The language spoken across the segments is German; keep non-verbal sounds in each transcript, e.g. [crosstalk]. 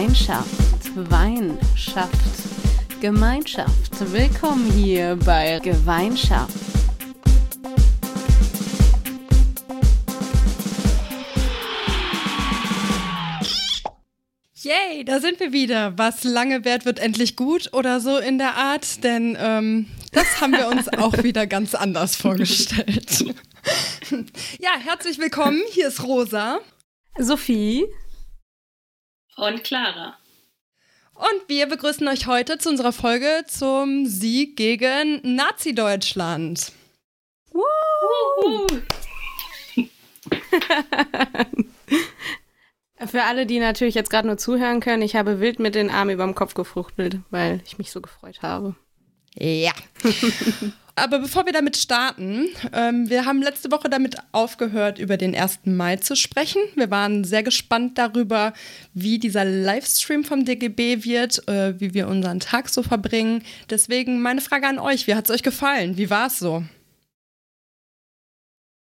Gemeinschaft, Weinschaft, Gemeinschaft. Willkommen hier bei Gemeinschaft. Yay, da sind wir wieder. Was lange währt, wird endlich gut oder so in der Art, denn ähm, das haben wir uns auch [laughs] wieder ganz anders vorgestellt. [laughs] ja, herzlich willkommen. Hier ist Rosa. Sophie. Und Clara. Und wir begrüßen euch heute zu unserer Folge zum Sieg gegen Nazi-Deutschland. Für alle, die natürlich jetzt gerade nur zuhören können, ich habe wild mit den Armen über dem Kopf gefruchtelt, weil ich mich so gefreut habe. Ja. [laughs] Aber bevor wir damit starten, ähm, wir haben letzte Woche damit aufgehört, über den 1. Mai zu sprechen. Wir waren sehr gespannt darüber, wie dieser Livestream vom DGB wird, äh, wie wir unseren Tag so verbringen. Deswegen meine Frage an euch, wie hat es euch gefallen? Wie war es so?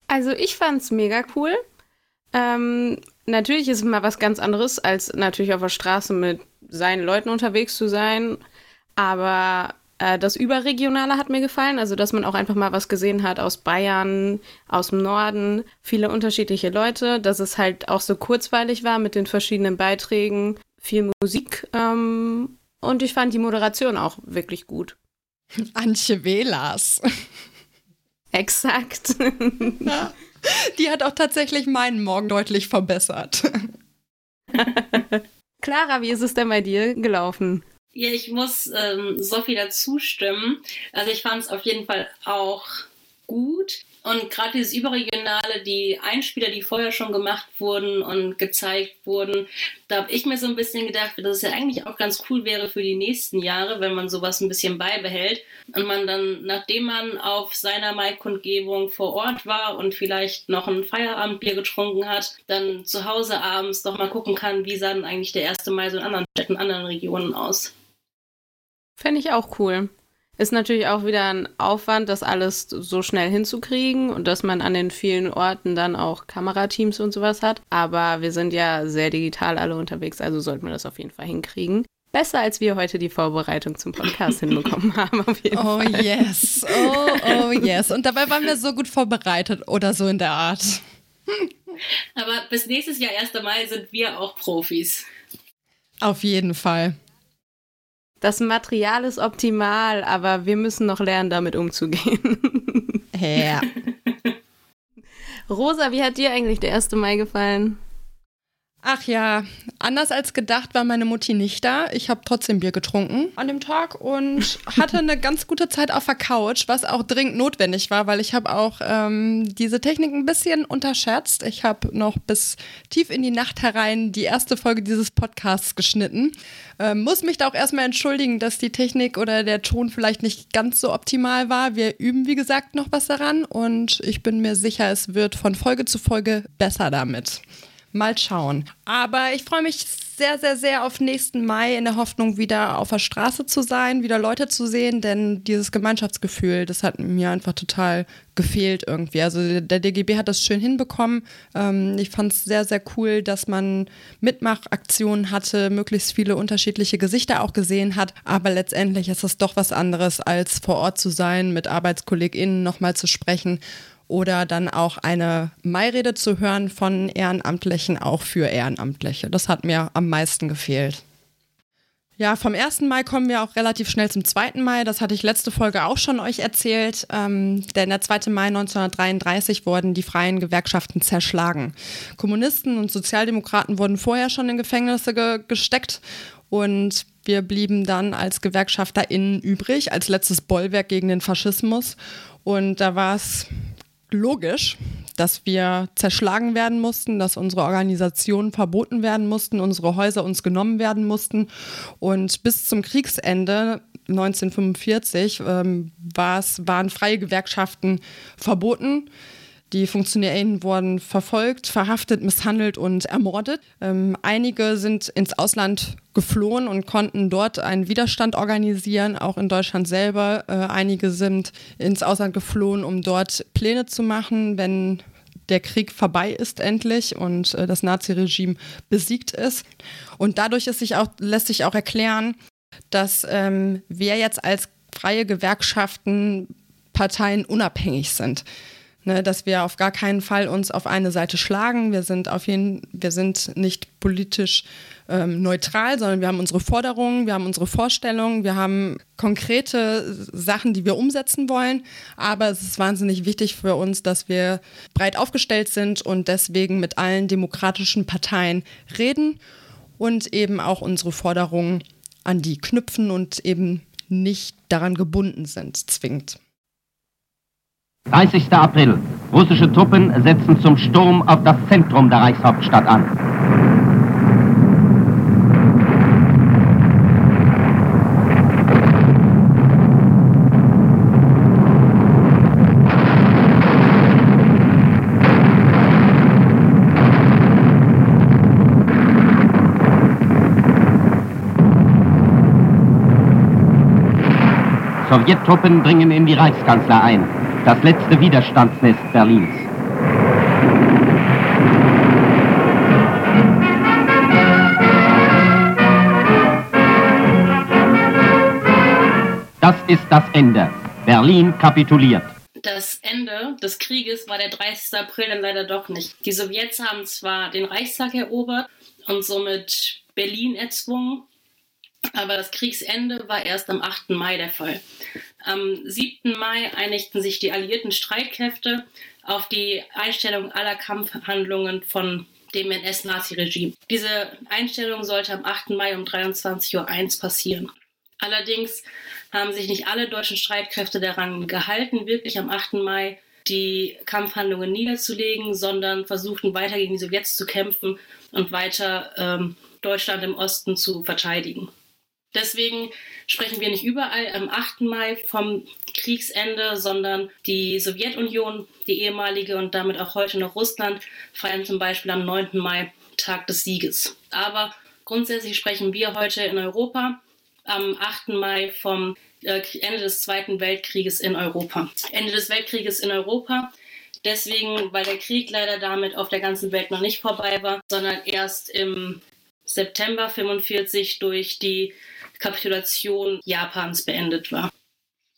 Also ich fand es mega cool. Ähm, natürlich ist es mal was ganz anderes, als natürlich auf der Straße mit seinen Leuten unterwegs zu sein. Aber das Überregionale hat mir gefallen, also dass man auch einfach mal was gesehen hat aus Bayern, aus dem Norden, viele unterschiedliche Leute, dass es halt auch so kurzweilig war mit den verschiedenen Beiträgen, viel Musik ähm, und ich fand die Moderation auch wirklich gut. [laughs] Antje Velas. [laughs] Exakt. [laughs] Ja. Die hat auch tatsächlich meinen Morgen deutlich verbessert. Clara, wie ist es denn bei dir gelaufen? Ja, ich muss ähm, Sophie dazu stimmen. Also ich fand es auf jeden Fall auch gut. Und gerade dieses Überregionale, die Einspieler, die vorher schon gemacht wurden und gezeigt wurden, da habe ich mir so ein bisschen gedacht, dass es ja eigentlich auch ganz cool wäre für die nächsten Jahre, wenn man sowas ein bisschen beibehält und man dann, nachdem man auf seiner Maikundgebung vor Ort war und vielleicht noch ein Feierabendbier getrunken hat, dann zu Hause abends doch mal gucken kann, wie sah denn eigentlich der 1. Mai so in anderen Städten, anderen Regionen aus. Fände ich auch cool. Ist natürlich auch wieder ein Aufwand, das alles so schnell hinzukriegen und dass man an den vielen Orten dann auch Kamerateams und sowas hat. Aber wir sind ja sehr digital alle unterwegs, also sollten wir das auf jeden Fall hinkriegen. Besser als wir heute die Vorbereitung zum Podcast [laughs] hinbekommen haben, auf jeden oh, Fall. Oh yes, oh, oh yes. Und dabei waren wir so gut vorbereitet oder so in der Art. Aber bis nächstes Jahr 1. Mai sind wir auch Profis. Auf jeden Fall. Das Material ist optimal, aber wir müssen noch lernen, damit umzugehen. Ja. [laughs] Rosa, wie hat dir eigentlich der 1. Mai gefallen? Ach ja, anders als gedacht war meine Mutti nicht da. Ich habe trotzdem Bier getrunken an dem Tag und [laughs] hatte eine ganz gute Zeit auf der Couch, was auch dringend notwendig war, weil ich habe auch ähm, diese Technik ein bisschen unterschätzt. Ich habe noch bis tief in die Nacht herein die erste Folge dieses Podcasts geschnitten. Ähm, muss mich da auch erstmal entschuldigen, dass die Technik oder der Ton vielleicht nicht ganz so optimal war. Wir üben, wie gesagt, noch was daran und ich bin mir sicher, es wird von Folge zu Folge besser damit. Mal schauen. Aber ich freue mich sehr, sehr, sehr auf nächsten Mai in der Hoffnung, wieder auf der Straße zu sein, wieder Leute zu sehen, denn dieses Gemeinschaftsgefühl, das hat mir einfach total gefehlt irgendwie. Also der DGB hat das schön hinbekommen. Ähm, ich fand es sehr, sehr cool, dass man Mitmachaktionen hatte, möglichst viele unterschiedliche Gesichter auch gesehen hat. Aber letztendlich ist es doch was anderes, als vor Ort zu sein, mit ArbeitskollegInnen nochmal zu sprechen oder dann auch eine Mairede zu hören von Ehrenamtlichen, auch für Ehrenamtliche. Das hat mir am meisten gefehlt. Ja, vom 1. Mai kommen wir auch relativ schnell zum 2. Mai. Das hatte ich letzte Folge auch schon euch erzählt. Ähm, denn der 2. Mai 1933 wurden die freien Gewerkschaften zerschlagen. Kommunisten und Sozialdemokraten wurden vorher schon in Gefängnisse ge gesteckt und wir blieben dann als GewerkschafterInnen übrig, als letztes Bollwerk gegen den Faschismus. Und da war es logisch, dass wir zerschlagen werden mussten, dass unsere Organisationen verboten werden mussten, unsere Häuser uns genommen werden mussten. Und bis zum Kriegsende 1945 ähm, waren freie Gewerkschaften verboten. Die FunktionärInnen wurden verfolgt, verhaftet, misshandelt und ermordet. Ähm, einige sind ins Ausland geflohen und konnten dort einen Widerstand organisieren, auch in Deutschland selber. Äh, einige sind ins Ausland geflohen, um dort Pläne zu machen, wenn der Krieg vorbei ist endlich und äh, das Naziregime besiegt ist. Und dadurch ist sich auch, lässt sich auch erklären, dass ähm, wir jetzt als freie Gewerkschaften Parteien unabhängig sind. Ne, dass wir auf gar keinen Fall uns auf eine Seite schlagen. Wir sind auf jeden, wir sind nicht politisch ähm, neutral, sondern wir haben unsere Forderungen, wir haben unsere Vorstellungen, wir haben konkrete Sachen, die wir umsetzen wollen. Aber es ist wahnsinnig wichtig für uns, dass wir breit aufgestellt sind und deswegen mit allen demokratischen Parteien reden und eben auch unsere Forderungen an die knüpfen und eben nicht daran gebunden sind, zwingend. 30. April. Russische Truppen setzen zum Sturm auf das Zentrum der Reichshauptstadt an. Sowjettruppen dringen in die Reichskanzler ein, das letzte Widerstandsnest Berlins. Das ist das Ende. Berlin kapituliert. Das Ende des Krieges war der 30. April dann leider doch nicht. Die Sowjets haben zwar den Reichstag erobert und somit Berlin erzwungen, aber das Kriegsende war erst am 8. Mai der Fall. Am 7. Mai einigten sich die alliierten Streitkräfte auf die Einstellung aller Kampfhandlungen von dem NS-Nazi-Regime. Diese Einstellung sollte am 8. Mai um 23.01 Uhr passieren. Allerdings haben sich nicht alle deutschen Streitkräfte daran gehalten, wirklich am 8. Mai die Kampfhandlungen niederzulegen, sondern versuchten weiter gegen die Sowjets zu kämpfen und weiter ähm, Deutschland im Osten zu verteidigen. Deswegen sprechen wir nicht überall am 8. Mai vom Kriegsende, sondern die Sowjetunion, die ehemalige und damit auch heute noch Russland, feiern zum Beispiel am 9. Mai Tag des Sieges. Aber grundsätzlich sprechen wir heute in Europa am 8. Mai vom äh, Ende des Zweiten Weltkrieges in Europa. Ende des Weltkrieges in Europa. Deswegen, weil der Krieg leider damit auf der ganzen Welt noch nicht vorbei war, sondern erst im September 1945 durch die Kapitulation Japans beendet war.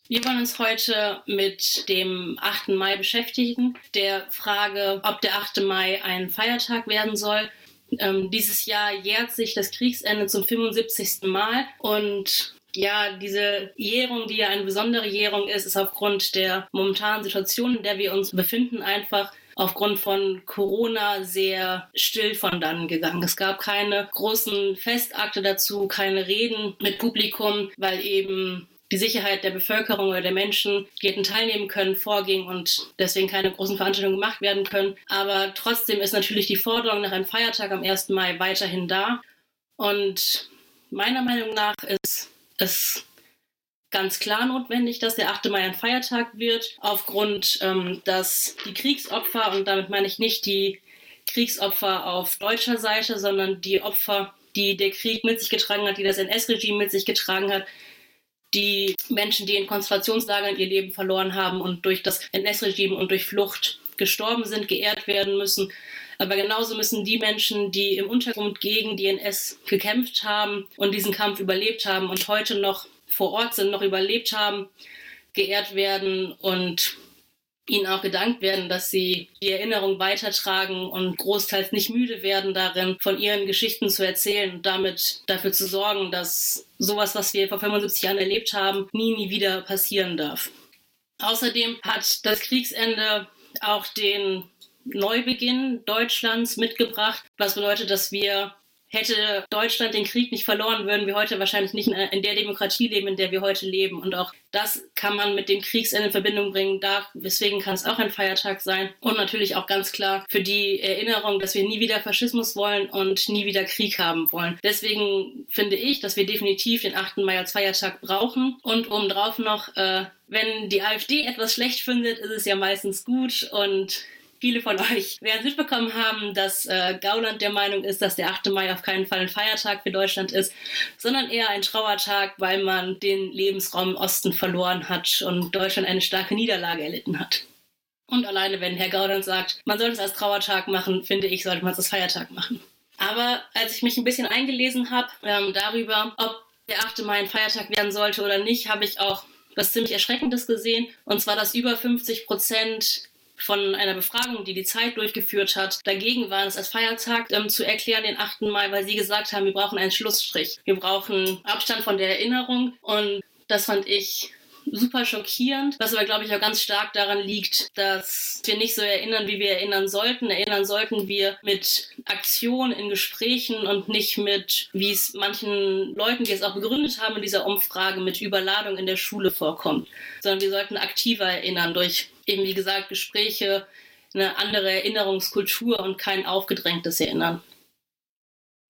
Wir wollen uns heute mit dem 8. Mai beschäftigen, der Frage, ob der 8. Mai ein Feiertag werden soll. Ähm, dieses Jahr jährt sich das Kriegsende zum 75. Mal und ja, diese Jährung, die ja eine besondere Jährung ist, ist aufgrund der momentanen Situation, in der wir uns befinden, einfach aufgrund von Corona sehr still von dann gegangen. Es gab keine großen Festakte dazu, keine Reden mit Publikum, weil eben die Sicherheit der Bevölkerung oder der Menschen, die hätten teilnehmen können, vorging und deswegen keine großen Veranstaltungen gemacht werden können. Aber trotzdem ist natürlich die Forderung nach einem Feiertag am 1. Mai weiterhin da. Und meiner Meinung nach ist es ganz klar notwendig, dass der 8. Mai ein Feiertag wird, aufgrund, ähm, dass die Kriegsopfer, und damit meine ich nicht die Kriegsopfer auf deutscher Seite, sondern die Opfer, die der Krieg mit sich getragen hat, die das NS-Regime mit sich getragen hat, die Menschen, die in Konzentrationslagern ihr Leben verloren haben und durch das NS-Regime und durch Flucht gestorben sind, geehrt werden müssen. Aber genauso müssen die Menschen, die im Untergrund gegen die NS gekämpft haben und diesen Kampf überlebt haben und heute noch vor Ort sind, noch überlebt haben, geehrt werden und ihnen auch gedankt werden, dass sie die Erinnerung weitertragen und großteils nicht müde werden darin, von ihren Geschichten zu erzählen und damit dafür zu sorgen, dass sowas, was wir vor 75 Jahren erlebt haben, nie, nie wieder passieren darf. Außerdem hat das Kriegsende auch den Neubeginn Deutschlands mitgebracht, was bedeutet, dass wir Hätte Deutschland den Krieg nicht verloren, würden wir heute wahrscheinlich nicht in der Demokratie leben, in der wir heute leben. Und auch das kann man mit dem Kriegsende in Verbindung bringen. Da, deswegen kann es auch ein Feiertag sein. Und natürlich auch ganz klar für die Erinnerung, dass wir nie wieder Faschismus wollen und nie wieder Krieg haben wollen. Deswegen finde ich, dass wir definitiv den 8. Mai als Feiertag brauchen. Und obendrauf noch, äh, wenn die AfD etwas schlecht findet, ist es ja meistens gut. Und viele von euch werden mitbekommen haben, dass äh, Gauland der Meinung ist, dass der 8. Mai auf keinen Fall ein Feiertag für Deutschland ist, sondern eher ein Trauertag, weil man den Lebensraum im Osten verloren hat und Deutschland eine starke Niederlage erlitten hat. Und alleine, wenn Herr Gauland sagt, man sollte es als Trauertag machen, finde ich, sollte man es als Feiertag machen. Aber als ich mich ein bisschen eingelesen habe ähm, darüber, ob der 8. Mai ein Feiertag werden sollte oder nicht, habe ich auch was ziemlich Erschreckendes gesehen. Und zwar, dass über 50 Prozent von einer Befragung, die die Zeit durchgeführt hat, dagegen waren es als Feiertag ähm, zu erklären, den 8. Mai, weil sie gesagt haben, wir brauchen einen Schlussstrich. Wir brauchen Abstand von der Erinnerung. Und das fand ich super schockierend, was aber, glaube ich, auch ganz stark daran liegt, dass wir nicht so erinnern, wie wir erinnern sollten. Erinnern sollten wir mit Aktion in Gesprächen und nicht mit, wie es manchen Leuten, die es auch begründet haben in dieser Umfrage, mit Überladung in der Schule vorkommt, sondern wir sollten aktiver erinnern durch eben, wie gesagt, Gespräche, eine andere Erinnerungskultur und kein aufgedrängtes Erinnern.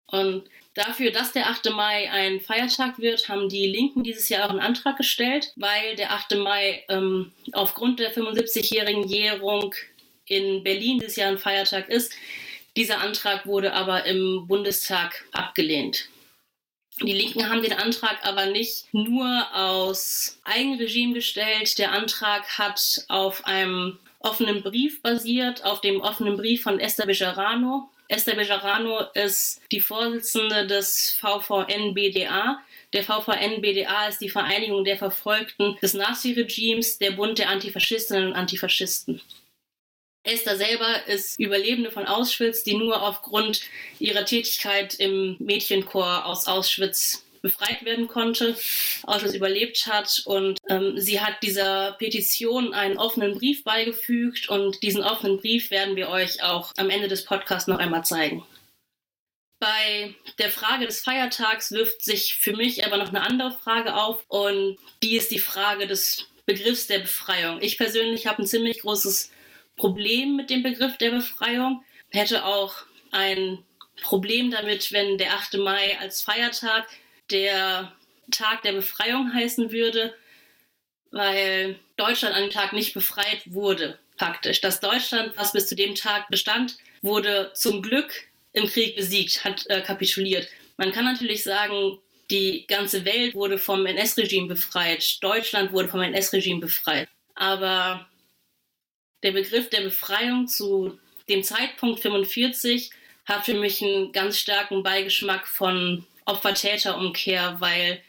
Und Dafür, dass der 8. Mai ein Feiertag wird, haben die Linken dieses Jahr auch einen Antrag gestellt, weil der 8. Mai ähm, aufgrund der 75-jährigen Jährung in Berlin dieses Jahr ein Feiertag ist. Dieser Antrag wurde aber im Bundestag abgelehnt. Die Linken haben den Antrag aber nicht nur aus Eigenregime gestellt. Der Antrag hat auf einem offenen Brief basiert, auf dem offenen Brief von Esther Bejarano, Esther Bejarano ist die Vorsitzende des VVN-BDA. Der VVN-BDA ist die Vereinigung der Verfolgten des Nazi-Regimes, der Bund der Antifaschistinnen und Antifaschisten. Esther selber ist Überlebende von Auschwitz, die nur aufgrund ihrer Tätigkeit im Mädchenchor aus Auschwitz befreit werden konnte, Auschwitz überlebt hat. Und ähm, sie hat dieser Petition einen offenen Brief beigefügt und diesen offenen Brief werden wir euch auch am Ende des Podcasts noch einmal zeigen. Bei der Frage des Feiertags wirft sich für mich aber noch eine andere Frage auf und die ist die Frage des Begriffs der Befreiung. Ich persönlich habe ein ziemlich großes Problem mit dem Begriff der Befreiung, hätte auch ein Problem damit, wenn der 8. Mai als Feiertag der Tag der Befreiung heißen würde, weil Deutschland an dem Tag nicht befreit wurde, faktisch. Das Deutschland, was bis zu dem Tag bestand, wurde zum Glück im Krieg besiegt, hat äh, kapituliert. Man kann natürlich sagen, die ganze Welt wurde vom NS-Regime befreit, Deutschland wurde vom NS-Regime befreit. Aber der Begriff der Befreiung zu dem Zeitpunkt 45 hat für mich einen ganz starken Beigeschmack von Opfer-Täter-Umkehr, weil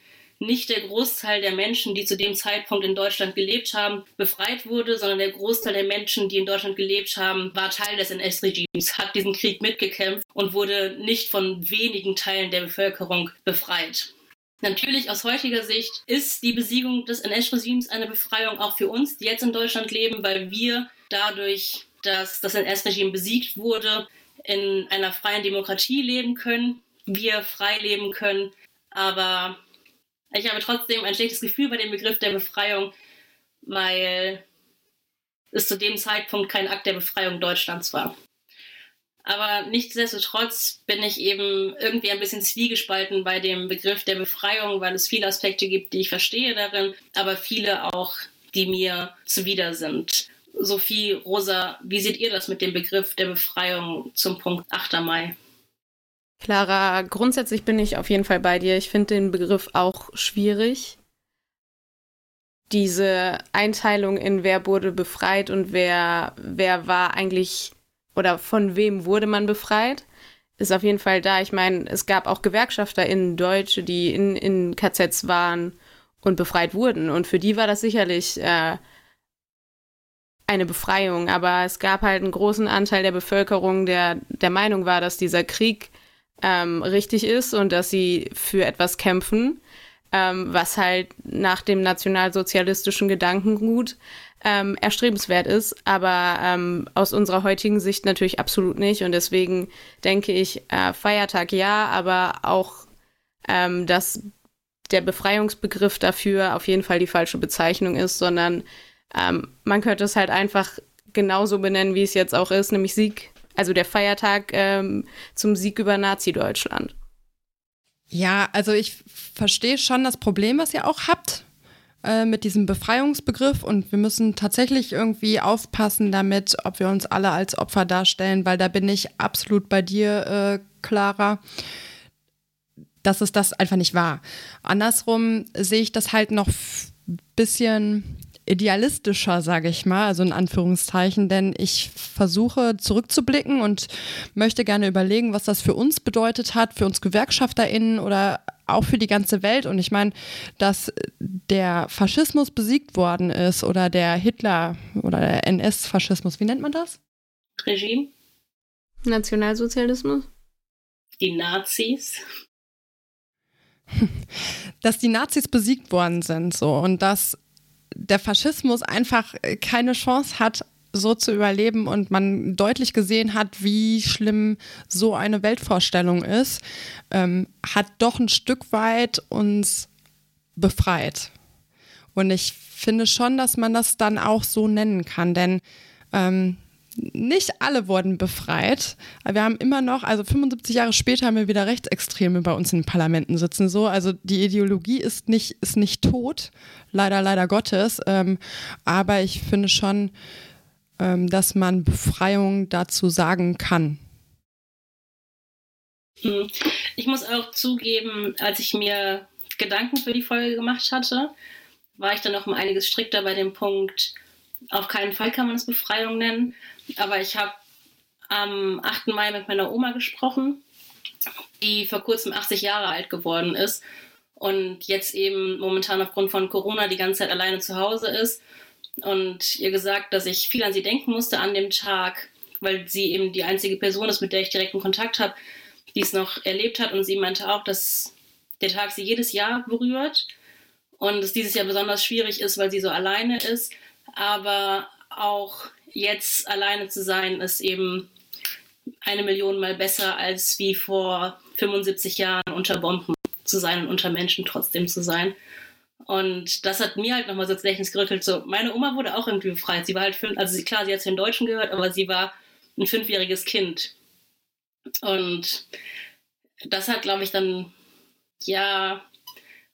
nicht der Großteil der Menschen, die zu dem Zeitpunkt in Deutschland gelebt haben, befreit wurde, sondern der Großteil der Menschen, die in Deutschland gelebt haben, war Teil des NS-Regimes, hat diesen Krieg mitgekämpft und wurde nicht von wenigen Teilen der Bevölkerung befreit. Natürlich aus heutiger Sicht ist die Besiegung des NS-Regimes eine Befreiung auch für uns, die jetzt in Deutschland leben, weil wir dadurch, dass das NS-Regime besiegt wurde, in einer freien Demokratie leben können wir frei leben können. Aber ich habe trotzdem ein schlechtes Gefühl bei dem Begriff der Befreiung, weil es zu dem Zeitpunkt kein Akt der Befreiung Deutschlands war. Aber nichtsdestotrotz bin ich eben irgendwie ein bisschen zwiegespalten bei dem Begriff der Befreiung, weil es viele Aspekte gibt, die ich verstehe darin, aber viele auch, die mir zuwider sind. Sophie, Rosa, wie seht ihr das mit dem Begriff der Befreiung zum Punkt 8. Mai? Clara, grundsätzlich bin ich auf jeden Fall bei dir. Ich finde den Begriff auch schwierig. Diese Einteilung in wer wurde befreit und wer, wer war eigentlich oder von wem wurde man befreit, ist auf jeden Fall da. Ich meine, es gab auch GewerkschafterInnen, Deutsche, die in, in KZs waren und befreit wurden. Und für die war das sicherlich äh, eine Befreiung. Aber es gab halt einen großen Anteil der Bevölkerung, der der Meinung war, dass dieser Krieg ähm, richtig ist und dass sie für etwas kämpfen, ähm, was halt nach dem nationalsozialistischen Gedankengut ähm, erstrebenswert ist, aber ähm, aus unserer heutigen Sicht natürlich absolut nicht. Und deswegen denke ich, äh, Feiertag ja, aber auch, ähm, dass der Befreiungsbegriff dafür auf jeden Fall die falsche Bezeichnung ist, sondern ähm, man könnte es halt einfach genauso benennen, wie es jetzt auch ist, nämlich Sieg also der Feiertag ähm, zum Sieg über Nazi-Deutschland. Ja, also ich verstehe schon das Problem, was ihr auch habt äh, mit diesem Befreiungsbegriff und wir müssen tatsächlich irgendwie aufpassen damit, ob wir uns alle als Opfer darstellen, weil da bin ich absolut bei dir, äh, Clara, dass es das einfach nicht war. Andersrum sehe ich das halt noch ein bisschen idealistischer, sage ich mal, also in Anführungszeichen, denn ich versuche zurückzublicken und möchte gerne überlegen, was das für uns bedeutet hat, für uns GewerkschafterInnen oder auch für die ganze Welt. Und ich meine, dass der Faschismus besiegt worden ist oder der Hitler oder der NS-Faschismus, wie nennt man das? Regime. Nationalsozialismus. Die Nazis. [laughs] Dass die Nazis besiegt worden sind, so und dass der Faschismus einfach keine Chance hat, so zu überleben und man deutlich gesehen hat, wie schlimm so eine Weltvorstellung ist, ähm, hat doch ein Stück weit uns befreit. Und ich finde schon, dass man das dann auch so nennen kann, denn ähm, nicht alle wurden befreit. Wir haben immer noch, also 75 Jahre später haben wir wieder Rechtsextreme bei uns in den Parlamenten sitzen. So, also die Ideologie ist nicht, ist nicht tot, leider, leider Gottes. Ähm, aber ich finde schon, ähm, dass man Befreiung dazu sagen kann. Hm. Ich muss auch zugeben, als ich mir Gedanken für die Folge gemacht hatte, war ich dann noch um einiges strikter bei dem Punkt, auf keinen Fall kann man es Befreiung nennen. Aber ich habe am 8. Mai mit meiner Oma gesprochen, die vor kurzem 80 Jahre alt geworden ist und jetzt eben momentan aufgrund von Corona die ganze Zeit alleine zu Hause ist. Und ihr gesagt, dass ich viel an sie denken musste an dem Tag, weil sie eben die einzige Person ist, mit der ich direkten Kontakt habe, die es noch erlebt hat. Und sie meinte auch, dass der Tag sie jedes Jahr berührt und es dieses Jahr besonders schwierig ist, weil sie so alleine ist. Aber auch jetzt alleine zu sein, ist eben eine Million Mal besser, als wie vor 75 Jahren unter Bomben zu sein und unter Menschen trotzdem zu sein. Und das hat mir halt nochmal so ins Gedächtnis gerüttelt. So, meine Oma wurde auch irgendwie befreit. Sie war halt fünf, also klar, sie hat zu den Deutschen gehört, aber sie war ein fünfjähriges Kind. Und das hat, glaube ich, dann, ja,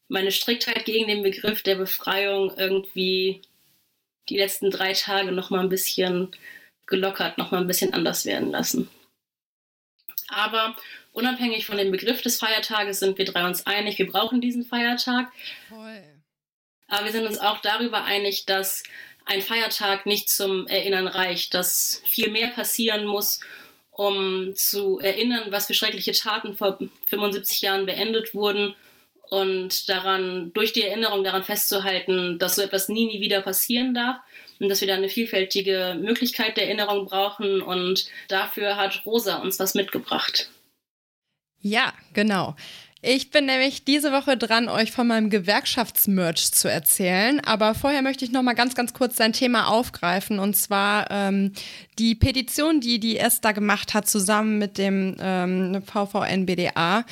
meine Striktheit gegen den Begriff der Befreiung irgendwie die letzten drei Tage noch mal ein bisschen gelockert, noch mal ein bisschen anders werden lassen. Aber unabhängig von dem Begriff des Feiertages sind wir drei uns einig, wir brauchen diesen Feiertag. Voll. Aber wir sind uns auch darüber einig, dass ein Feiertag nicht zum Erinnern reicht, dass viel mehr passieren muss, um zu erinnern, was für schreckliche Taten vor 75 Jahren beendet wurden und daran, durch die Erinnerung daran festzuhalten, dass so etwas nie, nie wieder passieren darf und dass wir da eine vielfältige Möglichkeit der Erinnerung brauchen und dafür hat Rosa uns was mitgebracht. Ja, genau. Ich bin nämlich diese Woche dran, euch von meinem Gewerkschaftsmerch zu erzählen. Aber vorher möchte ich noch mal ganz, ganz kurz sein Thema aufgreifen. Und zwar ähm, die Petition, die die Esther gemacht hat, zusammen mit dem ähm, VVN-BDA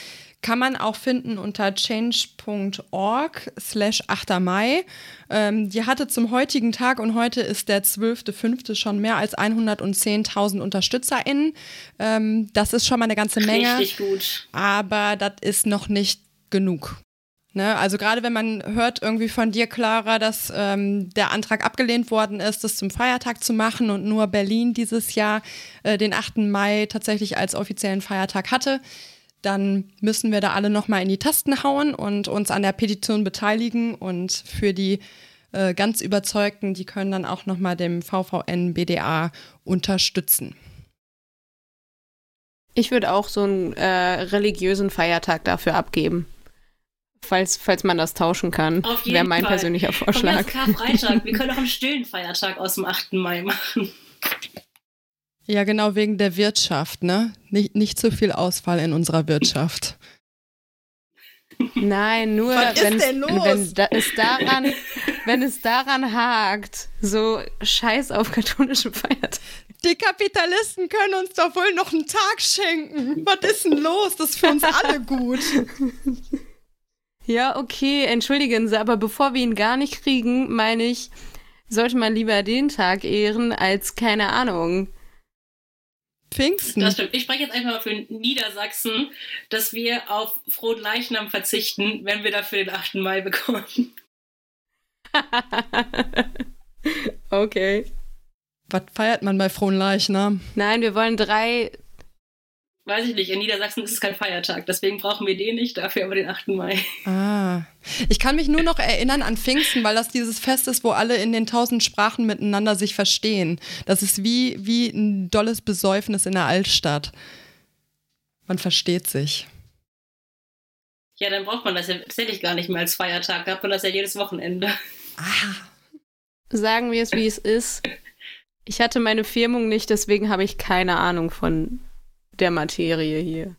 kann man auch finden unter change.org slash 8. Mai. Ähm, die hatte zum heutigen Tag und heute ist der 12.05. schon mehr als 110.000 UnterstützerInnen. Ähm, das ist schon mal eine ganze Menge. Richtig gut. Aber das ist noch nicht genug. Ne, also gerade wenn man hört irgendwie von dir, Clara, dass ähm, der Antrag abgelehnt worden ist, das zum Feiertag zu machen und nur Berlin dieses Jahr äh, den 8. Mai tatsächlich als offiziellen Feiertag hatte, dann müssen wir da alle nochmal in die Tasten hauen und uns an der Petition beteiligen. Und für die äh, ganz Überzeugten, die können dann auch nochmal dem VVN BDA unterstützen. Ich würde auch so einen äh, religiösen Feiertag dafür abgeben. Falls, falls man das tauschen kann, wäre mein Fall. persönlicher Vorschlag. Karfreitag. Wir können [laughs] auch einen stillen Feiertag aus dem 8. Mai machen. Ja, genau wegen der Wirtschaft, ne? Nicht, nicht zu viel Ausfall in unserer Wirtschaft. Nein, nur wenn, wenn da, es daran, wenn es daran hakt, so scheiß auf katholische Feiertage. Die Kapitalisten können uns doch wohl noch einen Tag schenken. Was ist denn los? Das ist für uns alle gut. Ja, okay, entschuldigen Sie, aber bevor wir ihn gar nicht kriegen, meine ich, sollte man lieber den Tag ehren als keine Ahnung Pfingsten. Das stimmt. Ich spreche jetzt einfach mal für Niedersachsen, dass wir auf Frohen Leichnam verzichten, wenn wir dafür den 8. Mai bekommen. [laughs] okay. Was feiert man bei Frohen Leichnam? Nein, wir wollen drei weiß ich nicht, in Niedersachsen ist es kein Feiertag, deswegen brauchen wir den nicht, dafür aber den 8. Mai. Ah. Ich kann mich nur noch erinnern an Pfingsten, weil das dieses Fest ist, wo alle in den tausend Sprachen miteinander sich verstehen. Das ist wie, wie ein dolles Besäufnis in der Altstadt. Man versteht sich. Ja, dann braucht man das ja tatsächlich gar nicht mehr als Feiertag. Da hat man das ja jedes Wochenende. Ah. Sagen wir es, wie es ist. Ich hatte meine Firmung nicht, deswegen habe ich keine Ahnung von der Materie hier.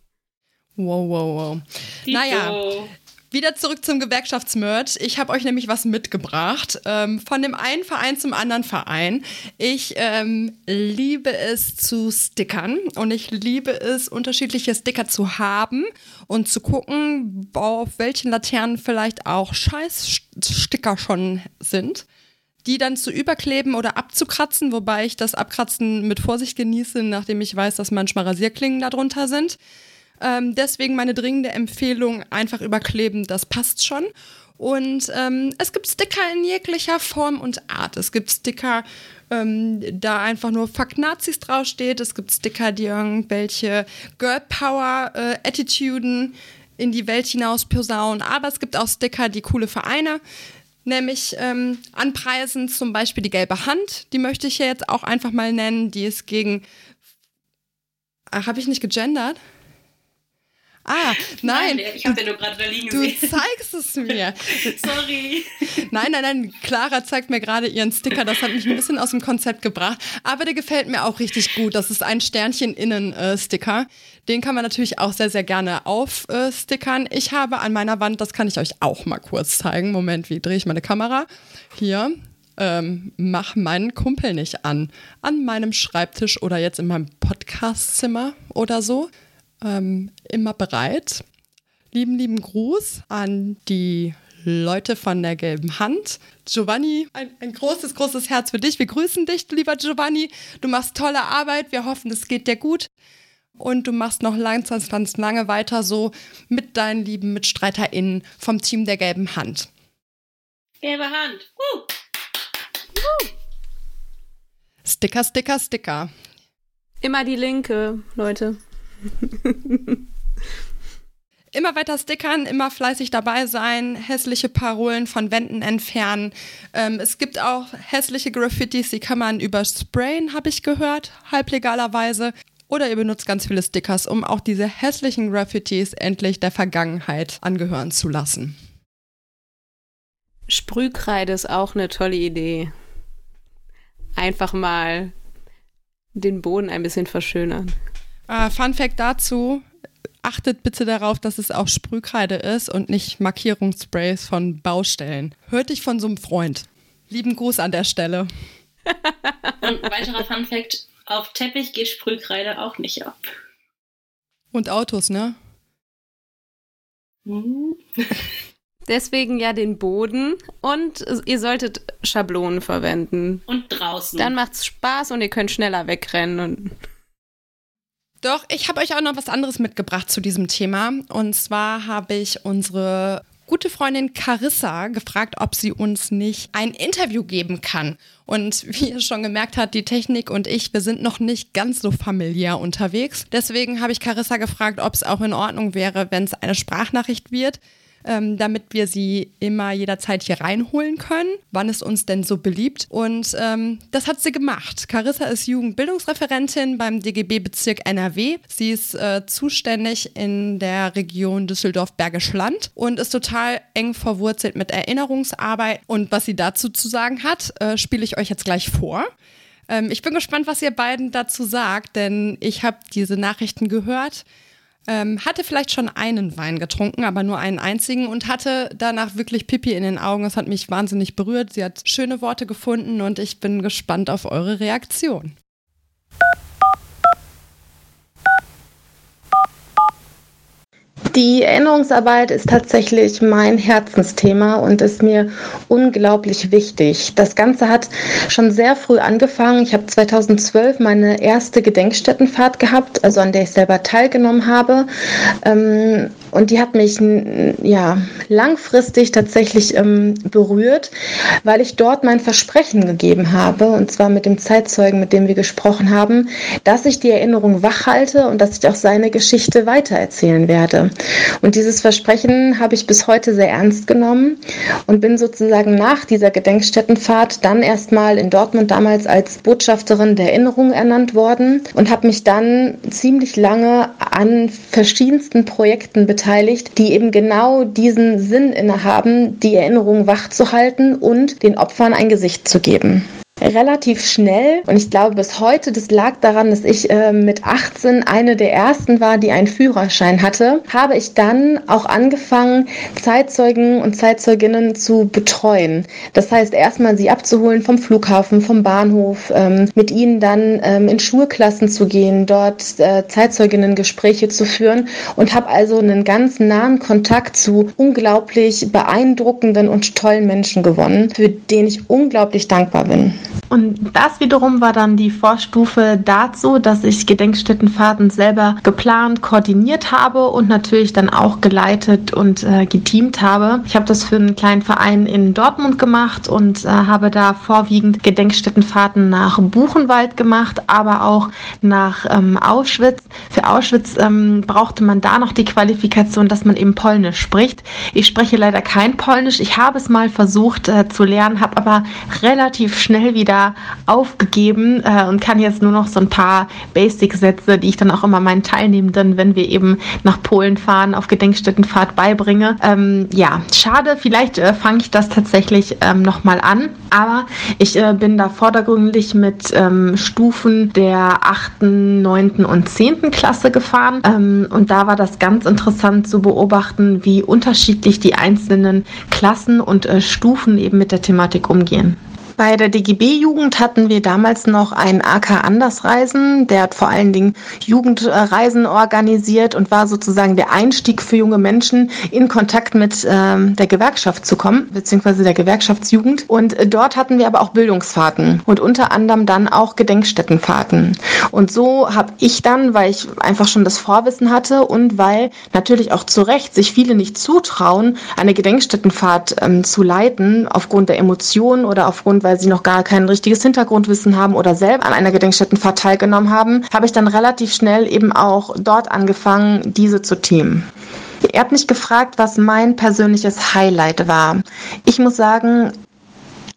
Wow, wow, wow. Naja, wieder zurück zum Gewerkschaftsmerch. Ich habe euch nämlich was mitgebracht. Ähm, von dem einen Verein zum anderen Verein. Ich ähm, liebe es zu stickern und ich liebe es, unterschiedliche Sticker zu haben und zu gucken, auf welchen Laternen vielleicht auch Scheißsticker schon sind die dann zu überkleben oder abzukratzen, wobei ich das Abkratzen mit Vorsicht genieße, nachdem ich weiß, dass manchmal Rasierklingen darunter sind. Ähm, deswegen meine dringende Empfehlung, einfach überkleben, das passt schon. Und ähm, es gibt Sticker in jeglicher Form und Art. Es gibt Sticker, ähm, da einfach nur Fuck Nazis draufsteht. Es gibt Sticker, die irgendwelche Girl Power äh, Attituden in die Welt hinaus posaunen. Aber es gibt auch Sticker, die coole Vereine nämlich ähm, anpreisen, zum Beispiel die gelbe Hand, die möchte ich ja jetzt auch einfach mal nennen, die ist gegen. Ach, habe ich nicht gegendert? Ah, nein. nein ich habe den nur gerade da liegen du gesehen. Du zeigst es mir. [laughs] Sorry. Nein, nein, nein. Clara zeigt mir gerade ihren Sticker. Das hat mich ein bisschen aus dem Konzept gebracht. Aber der gefällt mir auch richtig gut. Das ist ein Sternchen-Innen-Sticker. Den kann man natürlich auch sehr, sehr gerne aufstickern. Ich habe an meiner Wand, das kann ich euch auch mal kurz zeigen. Moment, wie drehe ich meine Kamera? Hier. Ähm, mach meinen Kumpel nicht an. An meinem Schreibtisch oder jetzt in meinem Podcastzimmer oder so ähm, immer bereit. Lieben, lieben Gruß an die Leute von der gelben Hand. Giovanni, ein, ein, großes, großes Herz für dich. Wir grüßen dich, lieber Giovanni. Du machst tolle Arbeit. Wir hoffen, es geht dir gut. Und du machst noch lang, ganz lange weiter so mit deinen lieben MitstreiterInnen vom Team der gelben Hand. Gelbe Hand. Uh. Uh. Sticker, Sticker, Sticker. Immer die linke, Leute. [laughs] immer weiter stickern, immer fleißig dabei sein, hässliche Parolen von Wänden entfernen. Ähm, es gibt auch hässliche Graffitis, die kann man übersprayen, habe ich gehört, halblegalerweise. Oder ihr benutzt ganz viele Stickers, um auch diese hässlichen Graffitis endlich der Vergangenheit angehören zu lassen. Sprühkreide ist auch eine tolle Idee. Einfach mal den Boden ein bisschen verschönern. Uh, Fun Fact dazu: Achtet bitte darauf, dass es auch Sprühkreide ist und nicht Markierungssprays von Baustellen. Hört dich von so einem Freund. Lieben Gruß an der Stelle. [laughs] Und weiterer Fun Fact: Auf Teppich geht Sprühkreide auch nicht ab. Und Autos, ne? Hm. [laughs] Deswegen ja den Boden und ihr solltet Schablonen verwenden. Und draußen. Dann macht's Spaß und ihr könnt schneller wegrennen und doch, ich habe euch auch noch was anderes mitgebracht zu diesem Thema. Und zwar habe ich unsere gute Freundin Carissa gefragt, ob sie uns nicht ein Interview geben kann. Und wie ihr schon gemerkt habt, die Technik und ich, wir sind noch nicht ganz so familiär unterwegs. Deswegen habe ich Carissa gefragt, ob es auch in Ordnung wäre, wenn es eine Sprachnachricht wird ähm, damit wir sie immer jederzeit hier reinholen können, wann es uns denn so beliebt. Und ähm, das hat sie gemacht. Carissa ist Jugendbildungsreferentin beim DGB-Bezirk NRW. Sie ist äh, zuständig in der Region Düsseldorf-Bergisch Land und ist total eng verwurzelt mit Erinnerungsarbeit. Und was sie dazu zu sagen hat, äh, spiele ich euch jetzt gleich vor. Ähm, ich bin gespannt, was ihr beiden dazu sagt, denn ich habe diese Nachrichten gehört ähm, hatte vielleicht schon einen Wein getrunken, aber nur einen einzigen und hatte danach wirklich Pipi in den Augen. Das hat mich wahnsinnig berührt. Sie hat schöne Worte gefunden und ich bin gespannt auf eure Reaktion. Die Erinnerungsarbeit ist tatsächlich mein Herzensthema und ist mir unglaublich wichtig. Das Ganze hat schon sehr früh angefangen. Ich habe 2012 meine erste Gedenkstättenfahrt gehabt, also an der ich selber teilgenommen habe. Ähm, Und die hat mich ja langfristig tatsächlich ähm, berührt, weil ich dort mein Versprechen gegeben habe, und zwar mit dem Zeitzeugen, mit dem wir gesprochen haben, dass ich die Erinnerung wachhalte und dass ich auch seine Geschichte weitererzählen werde. Und dieses Versprechen habe ich bis heute sehr ernst genommen und bin sozusagen nach dieser Gedenkstättenfahrt dann erstmal in Dortmund damals als Botschafterin der Erinnerung ernannt worden und habe mich dann ziemlich lange an verschiedensten Projekten beteiligt, die eben genau diesen Sinn innehaben, die Erinnerung wachzuhalten und den Opfern ein Gesicht zu geben relativ schnell und ich glaube bis heute, das lag daran, dass ich äh, mit 18 eine der ersten war, die einen Führerschein hatte, habe ich dann auch angefangen, Zeitzeugen und Zeitzeuginnen zu betreuen. Das heißt, erstmal sie abzuholen vom Flughafen, vom Bahnhof, ähm, mit ihnen dann ähm, in Schulklassen zu gehen, dort äh, Zeitzeuginnen-Gespräche zu führen und habe also einen ganz nahen Kontakt zu unglaublich beeindruckenden und tollen Menschen gewonnen, für den ich unglaublich dankbar bin. Und das wiederum war dann die Vorstufe dazu, dass ich Gedenkstättenfahrten selber geplant, koordiniert habe und natürlich dann auch geleitet und äh, geteamt habe. Ich habe das für einen kleinen Verein in Dortmund gemacht und äh, habe da vorwiegend Gedenkstättenfahrten nach Buchenwald gemacht, aber auch nach ähm, Auschwitz. Für Auschwitz ähm, brauchte man da noch die Qualifikation, dass man eben Polnisch spricht. Ich spreche leider kein Polnisch. Ich habe es mal versucht äh, zu lernen, habe aber relativ schnell wieder aufgegeben äh, und kann jetzt nur noch so ein paar Basic-Sätze, die ich dann auch immer meinen Teilnehmenden, wenn wir eben nach Polen fahren, auf Gedenkstättenfahrt beibringe. Ähm, ja, schade, vielleicht äh, fange ich das tatsächlich ähm, nochmal an, aber ich äh, bin da vordergründig mit ähm, Stufen der 8., 9. und 10. Klasse gefahren ähm, und da war das ganz interessant zu beobachten, wie unterschiedlich die einzelnen Klassen und äh, Stufen eben mit der Thematik umgehen. Bei der DGB-Jugend hatten wir damals noch einen AK Andersreisen. Der hat vor allen Dingen Jugendreisen organisiert und war sozusagen der Einstieg für junge Menschen in Kontakt mit ähm, der Gewerkschaft zu kommen, beziehungsweise der Gewerkschaftsjugend. Und äh, dort hatten wir aber auch Bildungsfahrten und unter anderem dann auch Gedenkstättenfahrten. Und so habe ich dann, weil ich einfach schon das Vorwissen hatte und weil natürlich auch zu Recht sich viele nicht zutrauen, eine Gedenkstättenfahrt ähm, zu leiten, aufgrund der Emotionen oder aufgrund weil sie noch gar kein richtiges Hintergrundwissen haben oder selber an einer Gedenkstättenfahrt teilgenommen haben, habe ich dann relativ schnell eben auch dort angefangen, diese zu teamen. Ihr habt mich gefragt, was mein persönliches Highlight war. Ich muss sagen,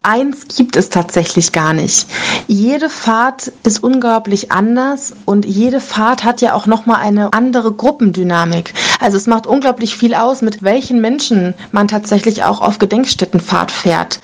Eins gibt es tatsächlich gar nicht. Jede Fahrt ist unglaublich anders und jede Fahrt hat ja auch nochmal eine andere Gruppendynamik. Also es macht unglaublich viel aus, mit welchen Menschen man tatsächlich auch auf Gedenkstättenfahrt fährt.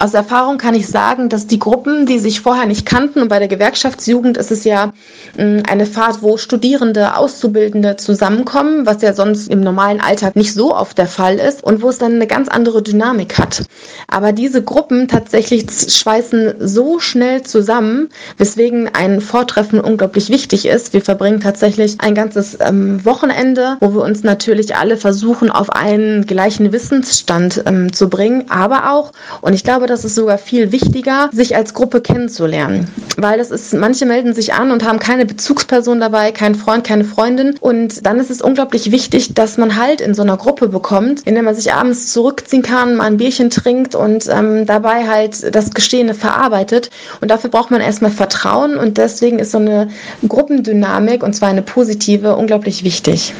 Aus Erfahrung kann ich sagen, dass die Gruppen, die sich vorher nicht kannten, und bei der Gewerkschaftsjugend ist es ja mm, eine Fahrt, wo Studierende, Auszubildende zusammenkommen, was ja sonst im normalen Alltag nicht so oft der Fall ist und wo es dann eine ganz andere Dynamik hat. Aber diese Gruppen tatsächlich schweißen so schnell zusammen, weswegen ein Vortreffen unglaublich wichtig ist. Wir verbringen tatsächlich ein ganzes ähm, Wochenende, wo wir uns natürlich alle versuchen, auf einen gleichen Wissensstand ähm, zu bringen, aber auch, und ich glaube, das ist sogar viel wichtiger, sich als Gruppe kennenzulernen. Weil das ist, manche melden sich an und haben keine Bezugsperson dabei, keinen Freund, keine Freundin. Und dann ist es unglaublich wichtig, dass man halt in so einer Gruppe bekommt, in der man sich abends zurückziehen kann, mal ein Bierchen trinkt und ähm, dabei halt das Geschehene verarbeitet. Und dafür braucht man erstmal Vertrauen und deswegen ist so eine Gruppendynamik, und zwar eine positive, unglaublich wichtig.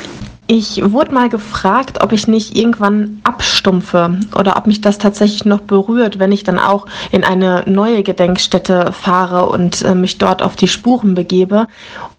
Ich wurde mal gefragt, ob ich nicht irgendwann abstumpfe oder ob mich das tatsächlich noch berührt, wenn ich dann auch in eine neue Gedenkstätte fahre und äh, mich dort auf die Spuren begebe.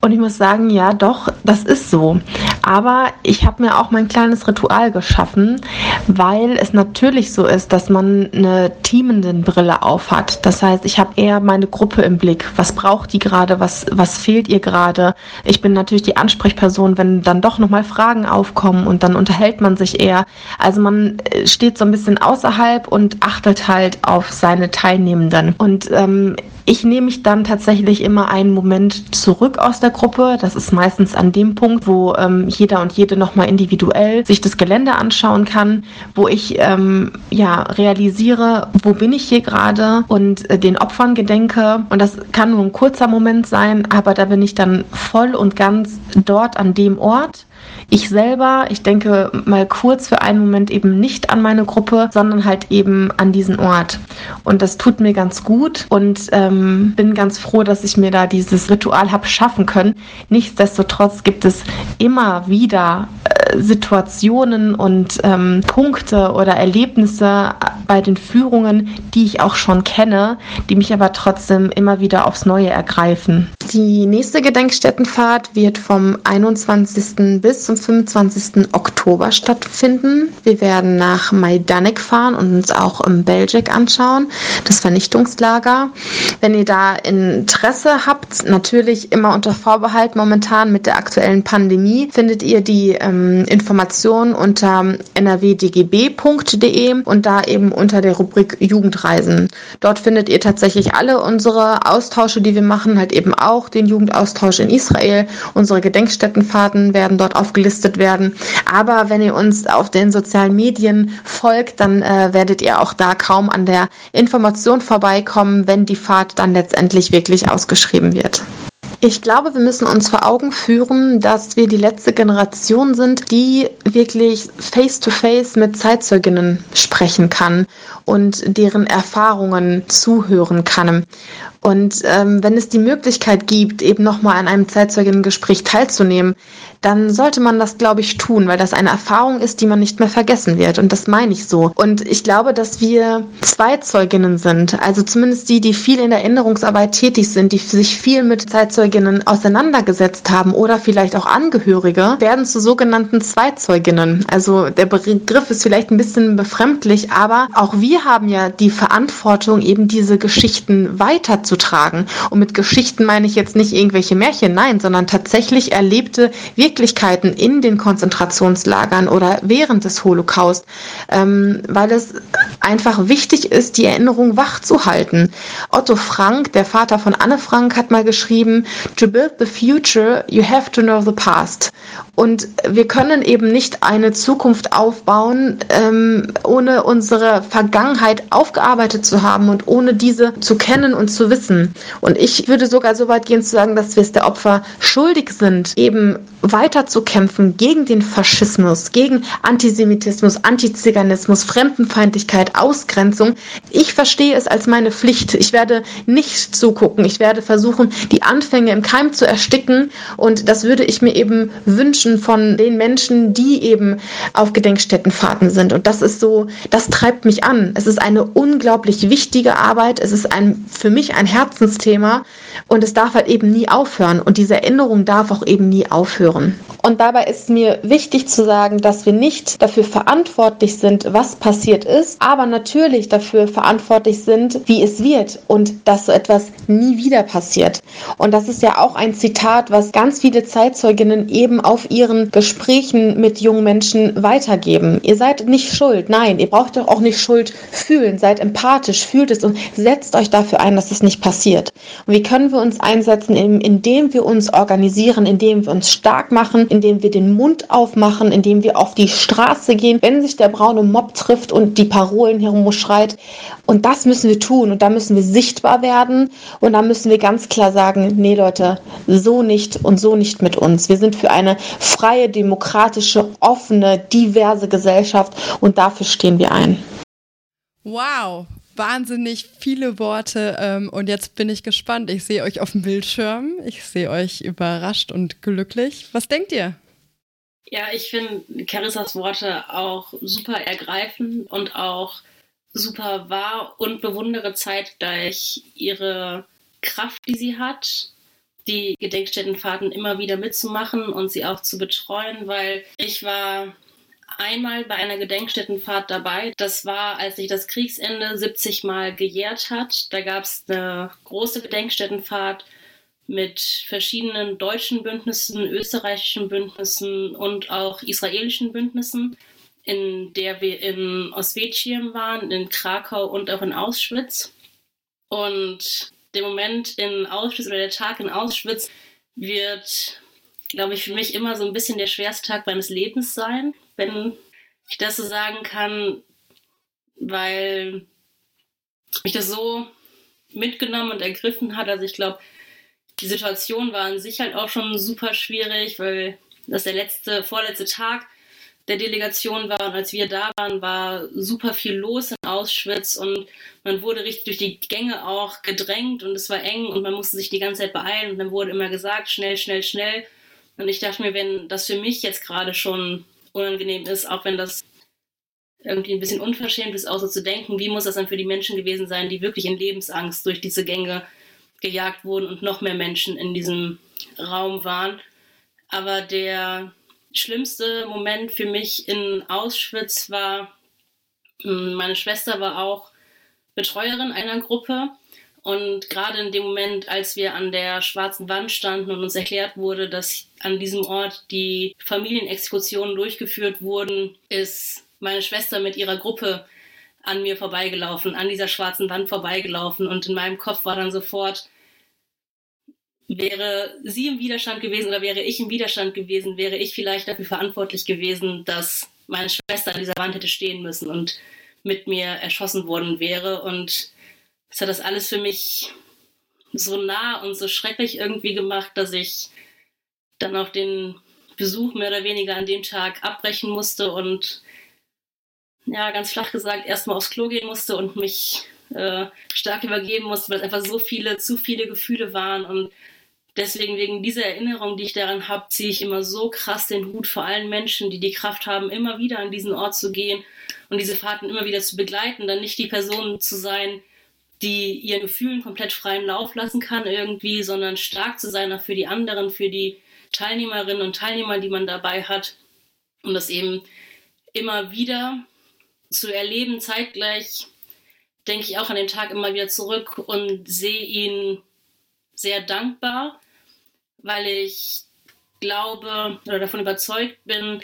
Und ich muss sagen, ja, doch, das ist so. Aber ich habe mir auch mein kleines Ritual geschaffen, weil es natürlich so ist, dass man eine teamenden Brille aufhat. Das heißt, ich habe eher meine Gruppe im Blick. Was braucht die gerade? Was, was fehlt ihr gerade? Ich bin natürlich die Ansprechperson, wenn dann doch nochmal Fragen Fragen aufkommen und dann unterhält man sich eher. Also man äh, steht so ein bisschen außerhalb und achtet halt auf seine Teilnehmenden. Und ähm, ich nehme mich dann tatsächlich immer einen Moment zurück aus der Gruppe. Das ist meistens an dem Punkt, wo ähm, jeder und jede nochmal individuell sich das Gelände anschauen kann, wo ich ähm, ja realisiere, wo bin ich hier gerade und äh, den Opfern gedenke. Und das kann nur ein kurzer Moment sein, aber da bin ich dann voll und ganz dort an dem Ort ich selber, ich denke mal kurz für einen Moment eben nicht an meine Gruppe, sondern halt eben an diesen Ort. Und das tut mir ganz gut und ähm, bin ganz froh, dass ich mir da dieses Ritual habe schaffen können. Nichtsdestotrotz gibt es immer wieder äh, Situationen und ähm, Punkte oder Erlebnisse bei den Führungen, die ich auch schon kenne, die mich aber trotzdem immer wieder aufs Neue ergreifen. Die nächste Gedenkstättenfahrt wird vom 21. bis zum 25. Oktober stattfinden. Wir werden nach Majdanek fahren und uns auch im Belgic anschauen, das Vernichtungslager. Wenn ihr da Interesse habt, natürlich immer unter Vorbehalt momentan mit der aktuellen Pandemie, findet ihr die ähm, Informationen unter nrwdgb.de und da eben unter der Rubrik Jugendreisen. Dort findet ihr tatsächlich alle unsere Austausche, die wir machen, halt eben auch den Jugendaustausch in Israel. Unsere Gedenkstättenfahrten werden dort aufgelistet werden. Aber wenn ihr uns auf den sozialen Medien folgt, dann äh, werdet ihr auch da kaum an der Information vorbeikommen, wenn die Fahrt dann letztendlich wirklich ausgeschrieben wird. Ich glaube, wir müssen uns vor Augen führen, dass wir die letzte Generation sind, die wirklich face-to-face -face mit Zeitzeuginnen sprechen kann und deren Erfahrungen zuhören kann. Und ähm, wenn es die Möglichkeit gibt, eben nochmal an einem Zeitzeuginnengespräch teilzunehmen, dann sollte man das, glaube ich, tun, weil das eine Erfahrung ist, die man nicht mehr vergessen wird. Und das meine ich so. Und ich glaube, dass wir Zweizeuginnen sind, also zumindest die, die viel in der Erinnerungsarbeit tätig sind, die sich viel mit Zeitzeuginnen auseinandergesetzt haben oder vielleicht auch Angehörige, werden zu sogenannten Zweizeuginnen. Also der Begriff ist vielleicht ein bisschen befremdlich, aber auch wir haben ja die Verantwortung, eben diese Geschichten weiterzutragen. Und mit Geschichten meine ich jetzt nicht irgendwelche Märchen, nein, sondern tatsächlich erlebte, wir Wirklichkeiten in den Konzentrationslagern oder während des Holocaust, ähm, weil es einfach wichtig ist, die Erinnerung wach zu halten. Otto Frank, der Vater von Anne Frank, hat mal geschrieben, To build the future, you have to know the past. Und wir können eben nicht eine Zukunft aufbauen, ähm, ohne unsere Vergangenheit aufgearbeitet zu haben und ohne diese zu kennen und zu wissen. Und ich würde sogar so weit gehen zu sagen, dass wir es der Opfer schuldig sind, eben weiter zu kämpfen gegen den Faschismus, gegen Antisemitismus, Antiziganismus, Fremdenfeindlichkeit, Ausgrenzung. Ich verstehe es als meine Pflicht. Ich werde nicht zugucken. Ich werde versuchen, die Anfänge im Keim zu ersticken. Und das würde ich mir eben wünschen von den Menschen, die eben auf Gedenkstättenfahrten sind. Und das ist so, das treibt mich an. Es ist eine unglaublich wichtige Arbeit. Es ist ein, für mich ein Herzensthema. Und es darf halt eben nie aufhören. Und diese Erinnerung darf auch eben nie aufhören. Und dabei ist mir wichtig zu sagen, dass wir nicht dafür verantwortlich sind, was passiert ist, aber natürlich dafür verantwortlich sind, wie es wird. Und dass so etwas nie wieder passiert. Und das ist ja auch ein Zitat, was ganz viele Zeitzeuginnen eben auf ihren Gesprächen mit jungen Menschen weitergeben. Ihr seid nicht schuld, nein, ihr braucht doch auch nicht Schuld fühlen, seid empathisch, fühlt es und setzt euch dafür ein, dass es nicht passiert. Und wie können wir uns einsetzen, indem wir uns organisieren, indem wir uns stark machen, indem wir den Mund aufmachen, indem wir auf die Straße gehen, wenn sich der braune Mob trifft und die Parolen herumschreit. Und das müssen wir tun und da müssen wir sichtbar werden und da müssen wir ganz klar sagen, nee Leute, so nicht und so nicht mit uns. Wir sind für eine freie, demokratische, offene, diverse Gesellschaft und dafür stehen wir ein. Wow, wahnsinnig viele Worte ähm, und jetzt bin ich gespannt. Ich sehe euch auf dem Bildschirm. Ich sehe euch überrascht und glücklich. Was denkt ihr? Ja, ich finde Carissas Worte auch super ergreifend und auch super wahr und bewundere zeitgleich ihre Kraft, die sie hat, die Gedenkstättenfahrten immer wieder mitzumachen und sie auch zu betreuen, weil ich war einmal bei einer Gedenkstättenfahrt dabei. Das war, als sich das Kriegsende 70 Mal gejährt hat. Da gab es eine große Gedenkstättenfahrt mit verschiedenen deutschen Bündnissen, österreichischen Bündnissen und auch israelischen Bündnissen, in der wir in Oswiecim waren, in Krakau und auch in Auschwitz. Und der Moment in Auschwitz oder der Tag in Auschwitz wird, glaube ich, für mich immer so ein bisschen der schwerste Tag meines Lebens sein, wenn ich das so sagen kann, weil mich das so mitgenommen und ergriffen hat. Also ich glaube, die Situation war an sich halt auch schon super schwierig, weil das der letzte, vorletzte Tag der Delegation war und als wir da waren, war super viel los in Auschwitz und man wurde richtig durch die Gänge auch gedrängt und es war eng und man musste sich die ganze Zeit beeilen und dann wurde immer gesagt, schnell, schnell, schnell. Und ich dachte mir, wenn das für mich jetzt gerade schon unangenehm ist, auch wenn das irgendwie ein bisschen unverschämt ist, auch so zu denken, wie muss das dann für die Menschen gewesen sein, die wirklich in Lebensangst durch diese Gänge gejagt wurden und noch mehr Menschen in diesem Raum waren. Aber der schlimmste Moment für mich in Auschwitz war, hm, meine Schwester war auch Betreuerin einer Gruppe. Und gerade in dem Moment, als wir an der schwarzen Wand standen und uns erklärt wurde, dass an diesem Ort die Familienexekutionen durchgeführt wurden, ist meine Schwester mit ihrer Gruppe an mir vorbeigelaufen, an dieser schwarzen Wand vorbeigelaufen. Und in meinem Kopf war dann sofort, wäre sie im Widerstand gewesen oder wäre ich im Widerstand gewesen, wäre ich vielleicht dafür verantwortlich gewesen, dass meine Schwester an dieser Wand hätte stehen müssen und mit mir erschossen worden wäre. Und das hat das alles für mich so nah und so schrecklich irgendwie gemacht, dass ich dann auch den Besuch mehr oder weniger an dem Tag abbrechen musste und ja, ganz flach gesagt, erstmal aufs Klo gehen musste und mich äh, stark übergeben musste, weil es einfach so viele, zu viele Gefühle waren und deswegen wegen dieser Erinnerung, die ich daran habe, ziehe ich immer so krass den Hut vor allen Menschen, die die Kraft haben, immer wieder an diesen Ort zu gehen und diese Fahrten immer wieder zu begleiten, dann nicht die Person zu sein, die ihren Gefühlen komplett freien Lauf lassen kann irgendwie, sondern stark zu sein auch für die anderen, für die Teilnehmerinnen und Teilnehmer, die man dabei hat und das eben immer wieder zu erleben, zeitgleich denke ich auch an den Tag immer wieder zurück und sehe ihn sehr dankbar, weil ich glaube oder davon überzeugt bin,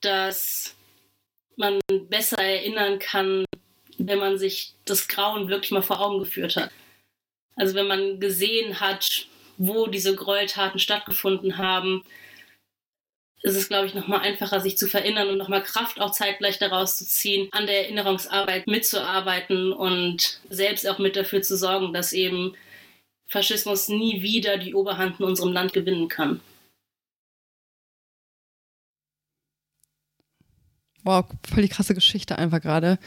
dass man besser erinnern kann, wenn man sich das Grauen wirklich mal vor Augen geführt hat. Also wenn man gesehen hat, wo diese Gräueltaten stattgefunden haben, ist es, glaube ich, nochmal einfacher, sich zu verinnern und nochmal Kraft auch zeitgleich daraus zu ziehen, an der Erinnerungsarbeit mitzuarbeiten und selbst auch mit dafür zu sorgen, dass eben Faschismus nie wieder die Oberhand in unserem Land gewinnen kann. Wow, voll die krasse Geschichte einfach gerade.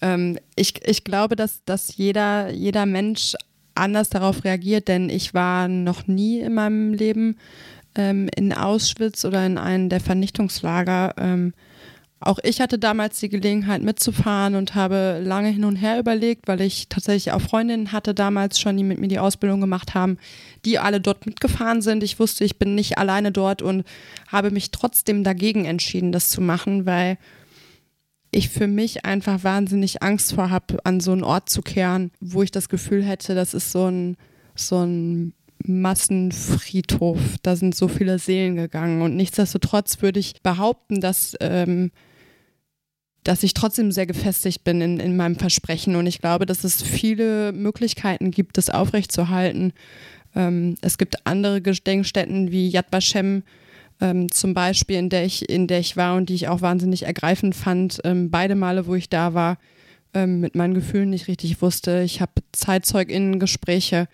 Ähm, ich, ich glaube, dass, dass jeder, jeder Mensch anders darauf reagiert, denn ich war noch nie in meinem Leben ähm, in Auschwitz oder in einem der Vernichtungslager. Ähm, auch ich hatte damals die Gelegenheit mitzufahren und habe lange hin und her überlegt, weil ich tatsächlich auch Freundinnen hatte damals schon, die mit mir die Ausbildung gemacht haben, die alle dort mitgefahren sind. Ich wusste, ich bin nicht alleine dort und habe mich trotzdem dagegen entschieden, das zu machen, weil ich für mich einfach wahnsinnig Angst vor habe, an so einen Ort zu kehren, wo ich das Gefühl hätte, das ist so ein, so ein Massenfriedhof. Da sind so viele Seelen gegangen. Und nichtsdestotrotz würde ich behaupten, dass, ähm, dass ich trotzdem sehr gefestigt bin in, in meinem Versprechen. Und ich glaube, dass es viele Möglichkeiten gibt, das aufrechtzuerhalten. Ähm, es gibt andere Gedenkstätten wie Yad Vashem, ähm, zum Beispiel, in der, ich, in der ich war und die ich auch wahnsinnig ergreifend fand. Ähm, beide Male, wo ich da war, ähm, mit meinen Gefühlen nicht richtig wusste. Ich habe ZeitzeugInnen-Gespräche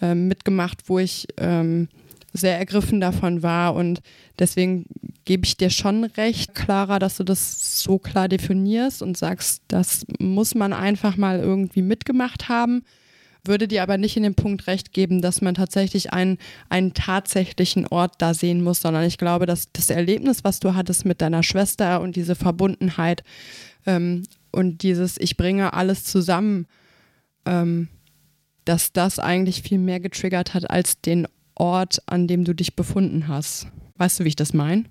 ähm, mitgemacht, wo ich ähm, sehr ergriffen davon war. Und deswegen gebe ich dir schon recht, Clara, dass du das so klar definierst und sagst, das muss man einfach mal irgendwie mitgemacht haben. Würde dir aber nicht in dem Punkt recht geben, dass man tatsächlich einen, einen tatsächlichen Ort da sehen muss, sondern ich glaube, dass das Erlebnis, was du hattest mit deiner Schwester und diese Verbundenheit ähm, und dieses Ich bringe alles zusammen, ähm, dass das eigentlich viel mehr getriggert hat als den Ort, an dem du dich befunden hast. Weißt du, wie ich das meine?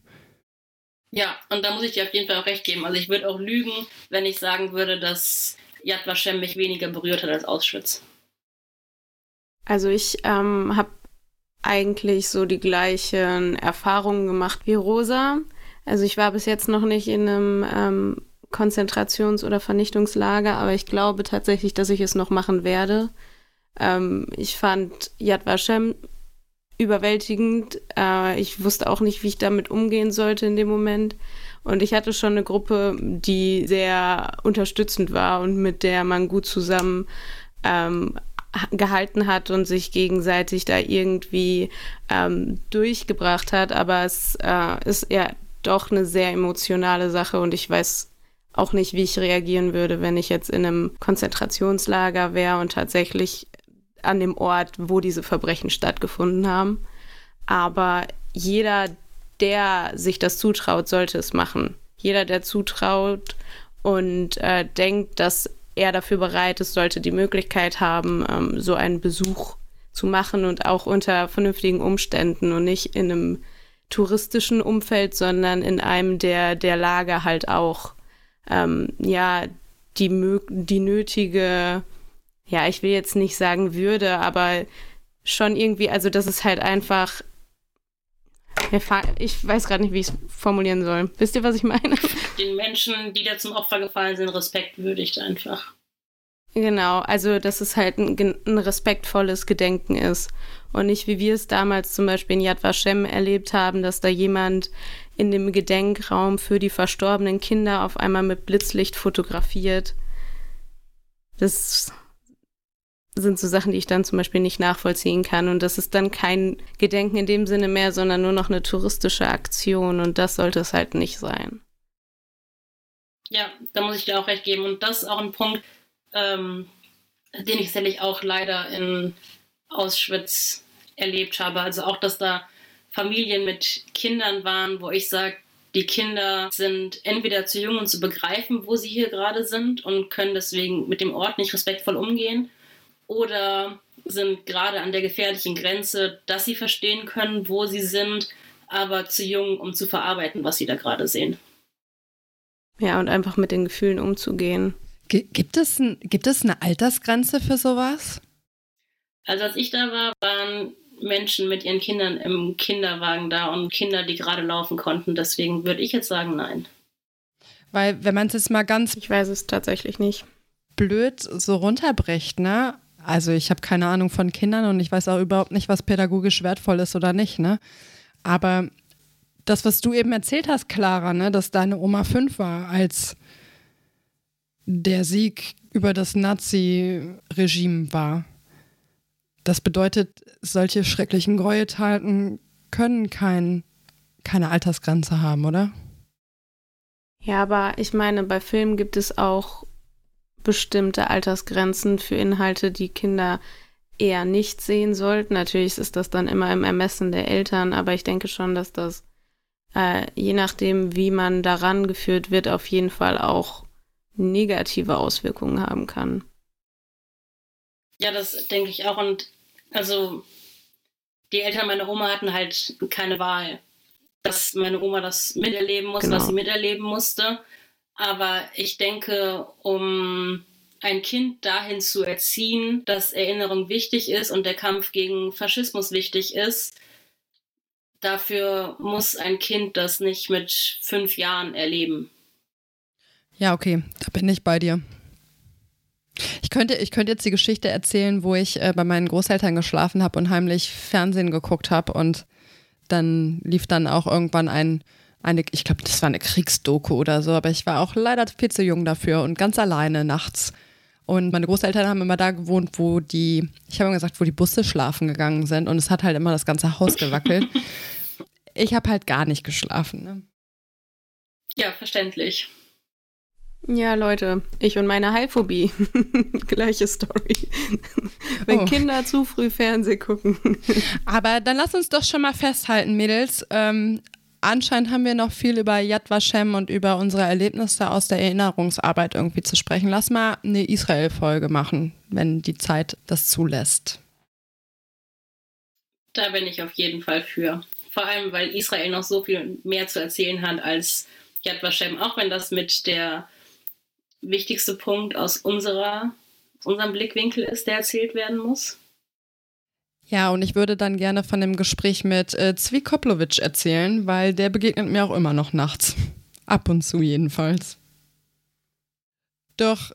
Ja, und da muss ich dir auf jeden Fall auch recht geben. Also ich würde auch lügen, wenn ich sagen würde, dass Yad Vashem mich weniger berührt hat als Auschwitz. Also ich ähm, habe eigentlich so die gleichen Erfahrungen gemacht wie Rosa. Also ich war bis jetzt noch nicht in einem ähm, Konzentrations- oder Vernichtungslager, aber ich glaube tatsächlich, dass ich es noch machen werde. Ähm, ich fand Yad Vashem überwältigend. Äh, ich wusste auch nicht, wie ich damit umgehen sollte in dem Moment. Und ich hatte schon eine Gruppe, die sehr unterstützend war und mit der man gut zusammen ähm, gehalten hat und sich gegenseitig da irgendwie ähm, durchgebracht hat. Aber es äh, ist ja doch eine sehr emotionale Sache und ich weiß auch nicht, wie ich reagieren würde, wenn ich jetzt in einem Konzentrationslager wäre und tatsächlich an dem Ort, wo diese Verbrechen stattgefunden haben. Aber jeder, der sich das zutraut, sollte es machen. Jeder, der zutraut und äh, denkt, dass er dafür bereit ist, sollte die Möglichkeit haben, ähm, so einen Besuch zu machen und auch unter vernünftigen Umständen und nicht in einem touristischen Umfeld, sondern in einem der, der Lager halt auch, ähm, ja, die, die nötige, ja, ich will jetzt nicht sagen Würde, aber schon irgendwie, also das ist halt einfach ich weiß gerade nicht, wie ich es formulieren soll. Wisst ihr, was ich meine? [laughs] Den Menschen, die da zum Opfer gefallen sind, Respekt würdigt einfach. Genau, also dass es halt ein, ein, respektvolles Gedenken ist. Und nicht wie wir es damals zum Beispiel in Yad Vashem erlebt haben, dass da jemand in dem Gedenkraum für die verstorbenen Kinder auf einmal mit Blitzlicht fotografiert. Das sind so Sachen, die ich dann zum Beispiel nicht nachvollziehen kann. Und das ist dann kein Gedenken in dem Sinne mehr, sondern nur noch eine touristische Aktion. Und das sollte es halt nicht sein. Ja, da muss ich dir auch recht geben. Und das ist auch ein Punkt, ähm, den ich sicherlich auch leider in Auschwitz erlebt habe. Also auch, dass da Familien mit Kindern waren, wo ich sage, die Kinder sind entweder zu jung, um zu begreifen, wo sie hier gerade sind und können deswegen mit dem Ort nicht respektvoll umgehen oder sind gerade an der gefährlichen Grenze, dass sie verstehen können, wo sie sind, aber zu jung, um zu verarbeiten, was sie da gerade sehen. Ja, und einfach mit den Gefühlen umzugehen. Gibt es, ein, gibt es eine Altersgrenze für sowas? Also als ich da war, waren Menschen mit ihren Kindern im Kinderwagen da und Kinder, die gerade laufen konnten. Deswegen würde ich jetzt sagen, nein. Weil, wenn man es jetzt mal ganz. Ich weiß es tatsächlich nicht. Blöd so runterbricht, ne? Also ich habe keine Ahnung von Kindern und ich weiß auch überhaupt nicht, was pädagogisch wertvoll ist oder nicht, ne? Aber das, was du eben erzählt hast, Clara, ne, dass deine Oma fünf war, als der Sieg über das Nazi-Regime war. Das bedeutet, solche schrecklichen Gräueltaten können kein, keine Altersgrenze haben, oder? Ja, aber ich meine, bei Filmen gibt es auch bestimmte Altersgrenzen für Inhalte, die Kinder eher nicht sehen sollten. Natürlich ist das dann immer im Ermessen der Eltern, aber ich denke schon, dass das äh, je nachdem, wie man daran geführt wird, auf jeden Fall auch negative Auswirkungen haben kann. Ja, das denke ich auch. Und also die Eltern meiner Oma hatten halt keine Wahl, dass meine Oma das miterleben musste, genau. was sie miterleben musste. Aber ich denke, um ein Kind dahin zu erziehen, dass Erinnerung wichtig ist und der Kampf gegen Faschismus wichtig ist, dafür muss ein Kind das nicht mit fünf Jahren erleben. Ja, okay, da bin ich bei dir. Ich könnte, ich könnte jetzt die Geschichte erzählen, wo ich äh, bei meinen Großeltern geschlafen habe und heimlich Fernsehen geguckt habe und dann lief dann auch irgendwann ein eine, ich glaube, das war eine Kriegsdoku oder so, aber ich war auch leider viel zu jung dafür und ganz alleine nachts. Und meine Großeltern haben immer da gewohnt, wo die, ich habe immer gesagt, wo die Busse schlafen gegangen sind und es hat halt immer das ganze Haus gewackelt. [laughs] ich habe halt gar nicht geschlafen. Ne? Ja, verständlich. Ja, Leute, ich und meine Haiphobie. [laughs] Gleiche Story. Wenn oh. Kinder zu früh Fernsehen gucken. Aber dann lass uns doch schon mal festhalten, Mädels. Ähm, anscheinend haben wir noch viel über Yad Vashem und über unsere Erlebnisse aus der Erinnerungsarbeit irgendwie zu sprechen. Lass mal eine Israel-Folge machen, wenn die Zeit das zulässt. Da bin ich auf jeden Fall für. Vor allem, weil Israel noch so viel mehr zu erzählen hat als Yad Vashem, auch wenn das mit der wichtigste Punkt aus unserer, unserem Blickwinkel ist, der erzählt werden muss. Ja, und ich würde dann gerne von dem Gespräch mit äh, Zvi Koplowitsch erzählen, weil der begegnet mir auch immer noch nachts. [laughs] Ab und zu jedenfalls. Doch,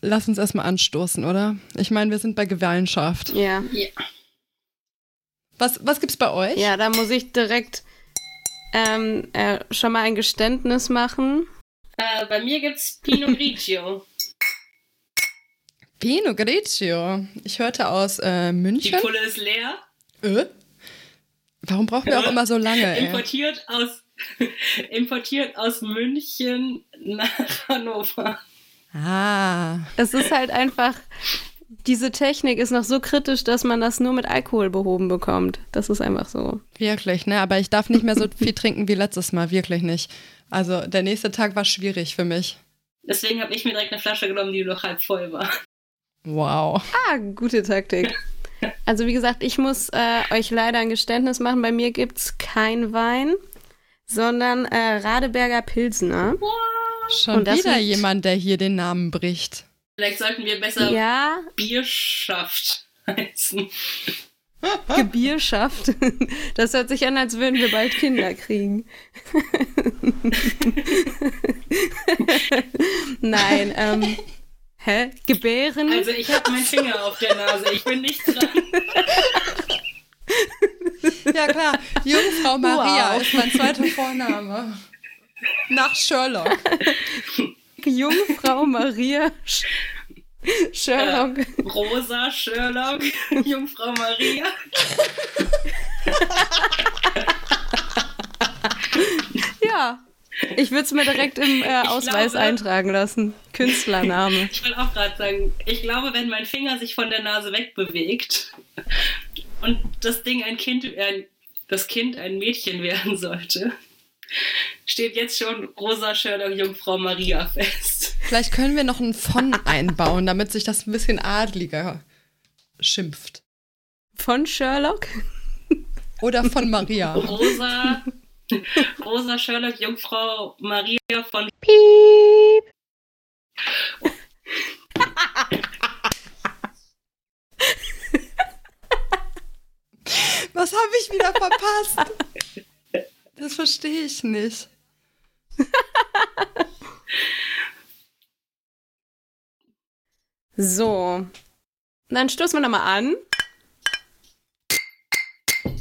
lass uns erstmal anstoßen, oder? Ich meine, wir sind bei Gewalenschaft. Ja. ja. Was, was gibt's bei euch? Ja, da muss ich direkt ähm, äh, schon mal ein Geständnis machen. Äh, bei mir gibt's Pinot Grigio. Pinot Grigio. Ich hörte aus äh, Die München. Pulle ist leer. Äh? Warum brauchen wir auch immer so lange? Ey? Importiert aus, [laughs] importiert aus München nach Hannover. Ah. Es ist halt einfach, diese Technik ist noch so kritisch, dass man das nur mit Alkohol behoben bekommt. Das ist einfach so. Wirklich, ne? Aber ich darf nicht mehr so [laughs] viel trinken wie letztes Mal, wirklich nicht. Also der nächste Tag war schwierig für mich. Deswegen habe ich mir direkt eine Flasche genommen, die noch halb voll war. Wow. Ah, gute Taktik. Also wie gesagt, ich muss äh, euch leider ein Geständnis machen. Bei mir gibt's kein Wein, sondern äh, Radeberger Pilsner. Schon Und das wieder jemand, der hier den Namen bricht. Vielleicht sollten wir besser Ja, Bierschaft heißen. [laughs] Gebierschaft. Das hört sich an, als würden wir bald Kinder kriegen. [laughs] Nein, ähm, hä? Gebären? Also ich habe meinen Finger auf der Nase. Ich bin nicht dran. Ja klar, Jungfrau Maria Wow. ist mein zweiter Vorname. Nach Sherlock. Jungfrau Maria Sch Sherlock. Rosa, Sherlock, Jungfrau Maria. Ja. Ich würde es mir direkt im äh, [laughs] Ausweis glaube- eintragen lassen. Künstlername. [laughs] Ich wollte auch gerade sagen, ich glaube, wenn mein Finger sich von der Nase wegbewegt und das Ding ein Kind, äh, das Kind ein Mädchen werden sollte, steht jetzt schon Rosa Sherlock Jungfrau Maria fest. Vielleicht können wir noch ein von [laughs] einbauen, damit sich das ein bisschen adliger schimpft. Von Sherlock? Oder von Maria. Rosa, [laughs] Rosa Sherlock Jungfrau Maria von Was habe ich wieder verpasst? Das verstehe ich nicht. So. Dann stoßen wir nochmal an.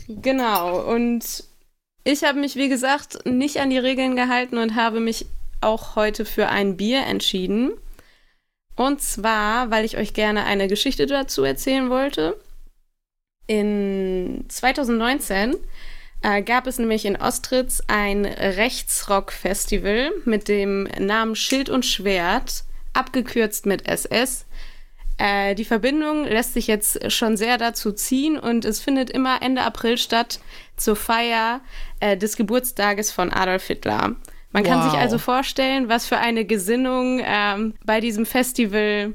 Genau. Und ich habe mich, wie gesagt, nicht an die Regeln gehalten und habe mich auch heute für ein Bier entschieden. Und zwar, weil ich euch gerne eine Geschichte dazu erzählen wollte. In 2019 äh, gab es nämlich in Ostritz ein Rechtsrock-Festival mit dem Namen Schild und Schwert, abgekürzt mit SS. Äh, die Verbindung lässt sich jetzt schon sehr dazu ziehen und es findet immer Ende April statt zur Feier äh, des Geburtstages von Adolf Hitler. Man kann Wow. sich also vorstellen, was für eine Gesinnung ähm, bei diesem Festival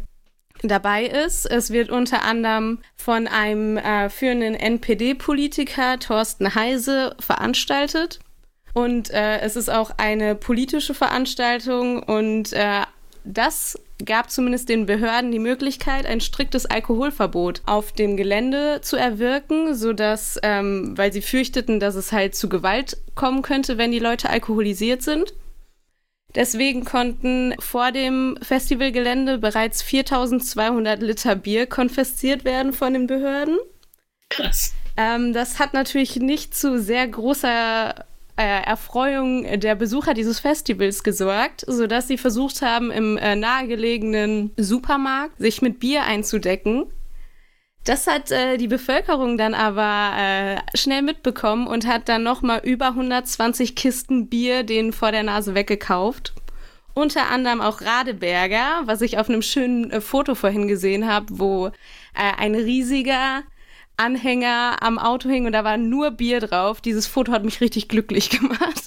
dabei ist. Es wird unter anderem von einem äh, führenden NPD-Politiker, Thorsten Heise, veranstaltet. Und äh, es ist auch eine politische Veranstaltung und äh, das gab zumindest den Behörden die Möglichkeit, ein striktes Alkoholverbot auf dem Gelände zu erwirken, sodass, ähm, weil sie fürchteten, dass es halt zu Gewalt kommen könnte, wenn die Leute alkoholisiert sind. Deswegen konnten vor dem Festivalgelände bereits 4200 Liter Bier konfisziert werden von den Behörden. Krass. Ähm, das hat natürlich nicht zu sehr großer äh, Erfreuung der Besucher dieses Festivals gesorgt, sodass sie versucht haben, im äh, nahegelegenen Supermarkt sich mit Bier einzudecken. Das hat äh, die Bevölkerung dann aber äh, schnell mitbekommen und hat dann nochmal über 120 Kisten Bier denen vor der Nase weggekauft. Unter anderem auch Radeberger, was ich auf einem schönen äh, Foto vorhin gesehen habe, wo äh, ein riesiger Anhänger am Auto hing und da war nur Bier drauf. Dieses Foto hat mich richtig glücklich [laughs] gemacht.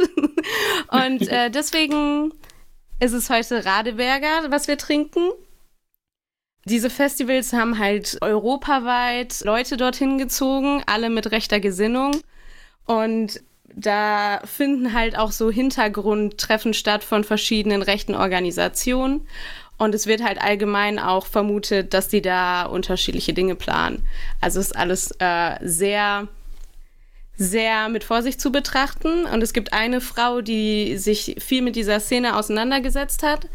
und äh, [laughs] deswegen ist es heute Radeberger, was wir trinken. Diese Festivals haben halt europaweit Leute dorthin gezogen, alle mit rechter Gesinnung. Und da finden halt auch so Hintergrundtreffen statt von verschiedenen rechten Organisationen. Und es wird halt allgemein auch vermutet, dass die da unterschiedliche Dinge planen. Also ist alles äh, sehr, sehr mit Vorsicht zu betrachten. Und es gibt eine Frau, die sich viel mit dieser Szene auseinandergesetzt hat.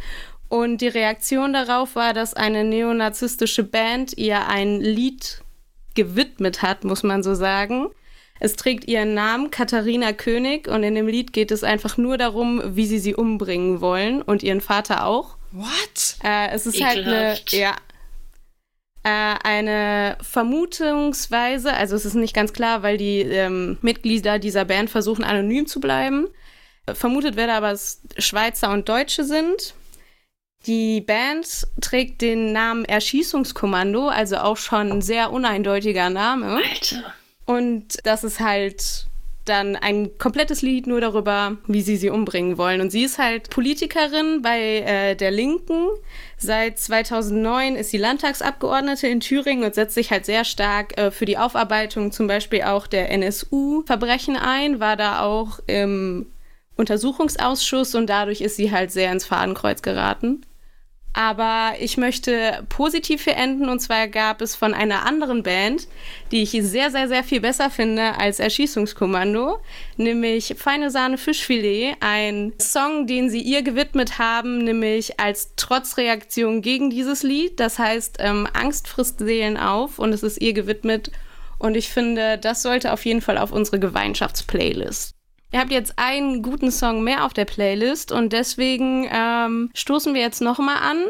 Und die Reaktion darauf war, dass eine neonazistische Band ihr ein Lied gewidmet hat, muss man so sagen. Es trägt ihren Namen, Katharina König, und in dem Lied geht es einfach nur darum, wie sie sie umbringen wollen und ihren Vater auch. What? Äh, es ist halt eine, Ekelhaft. ja, äh, eine Vermutungsweise, also es ist nicht ganz klar, weil die ähm, Mitglieder dieser Band versuchen anonym zu bleiben. Vermutet wird aber, dass Schweizer und Deutsche sind. Die Band trägt den Namen Erschießungskommando, also auch schon ein sehr uneindeutiger Name. Alter. Und das ist halt dann ein komplettes Lied nur darüber, wie sie sie umbringen wollen. Und sie ist halt Politikerin bei äh, der Linken. Seit 2009 ist sie Landtagsabgeordnete in Thüringen und setzt sich halt sehr stark äh, für die Aufarbeitung zum Beispiel auch der NSU-Verbrechen ein, war da auch im Untersuchungsausschuss und dadurch ist sie halt sehr ins Fadenkreuz geraten. Aber ich möchte positiv hier enden und zwar gab es von einer anderen Band, die ich sehr, sehr, sehr viel besser finde als Erschießungskommando, nämlich Feine Sahne Fischfilet, ein Song, den sie ihr gewidmet haben, nämlich als Trotzreaktion gegen dieses Lied. Das heißt, ähm, Angst frisst Seelen auf und es ist ihr gewidmet. Und ich finde, das sollte auf jeden Fall auf unsere Gemeinschaftsplaylist. Ihr habt jetzt einen guten Song mehr auf der Playlist und deswegen ähm, stoßen wir jetzt nochmal an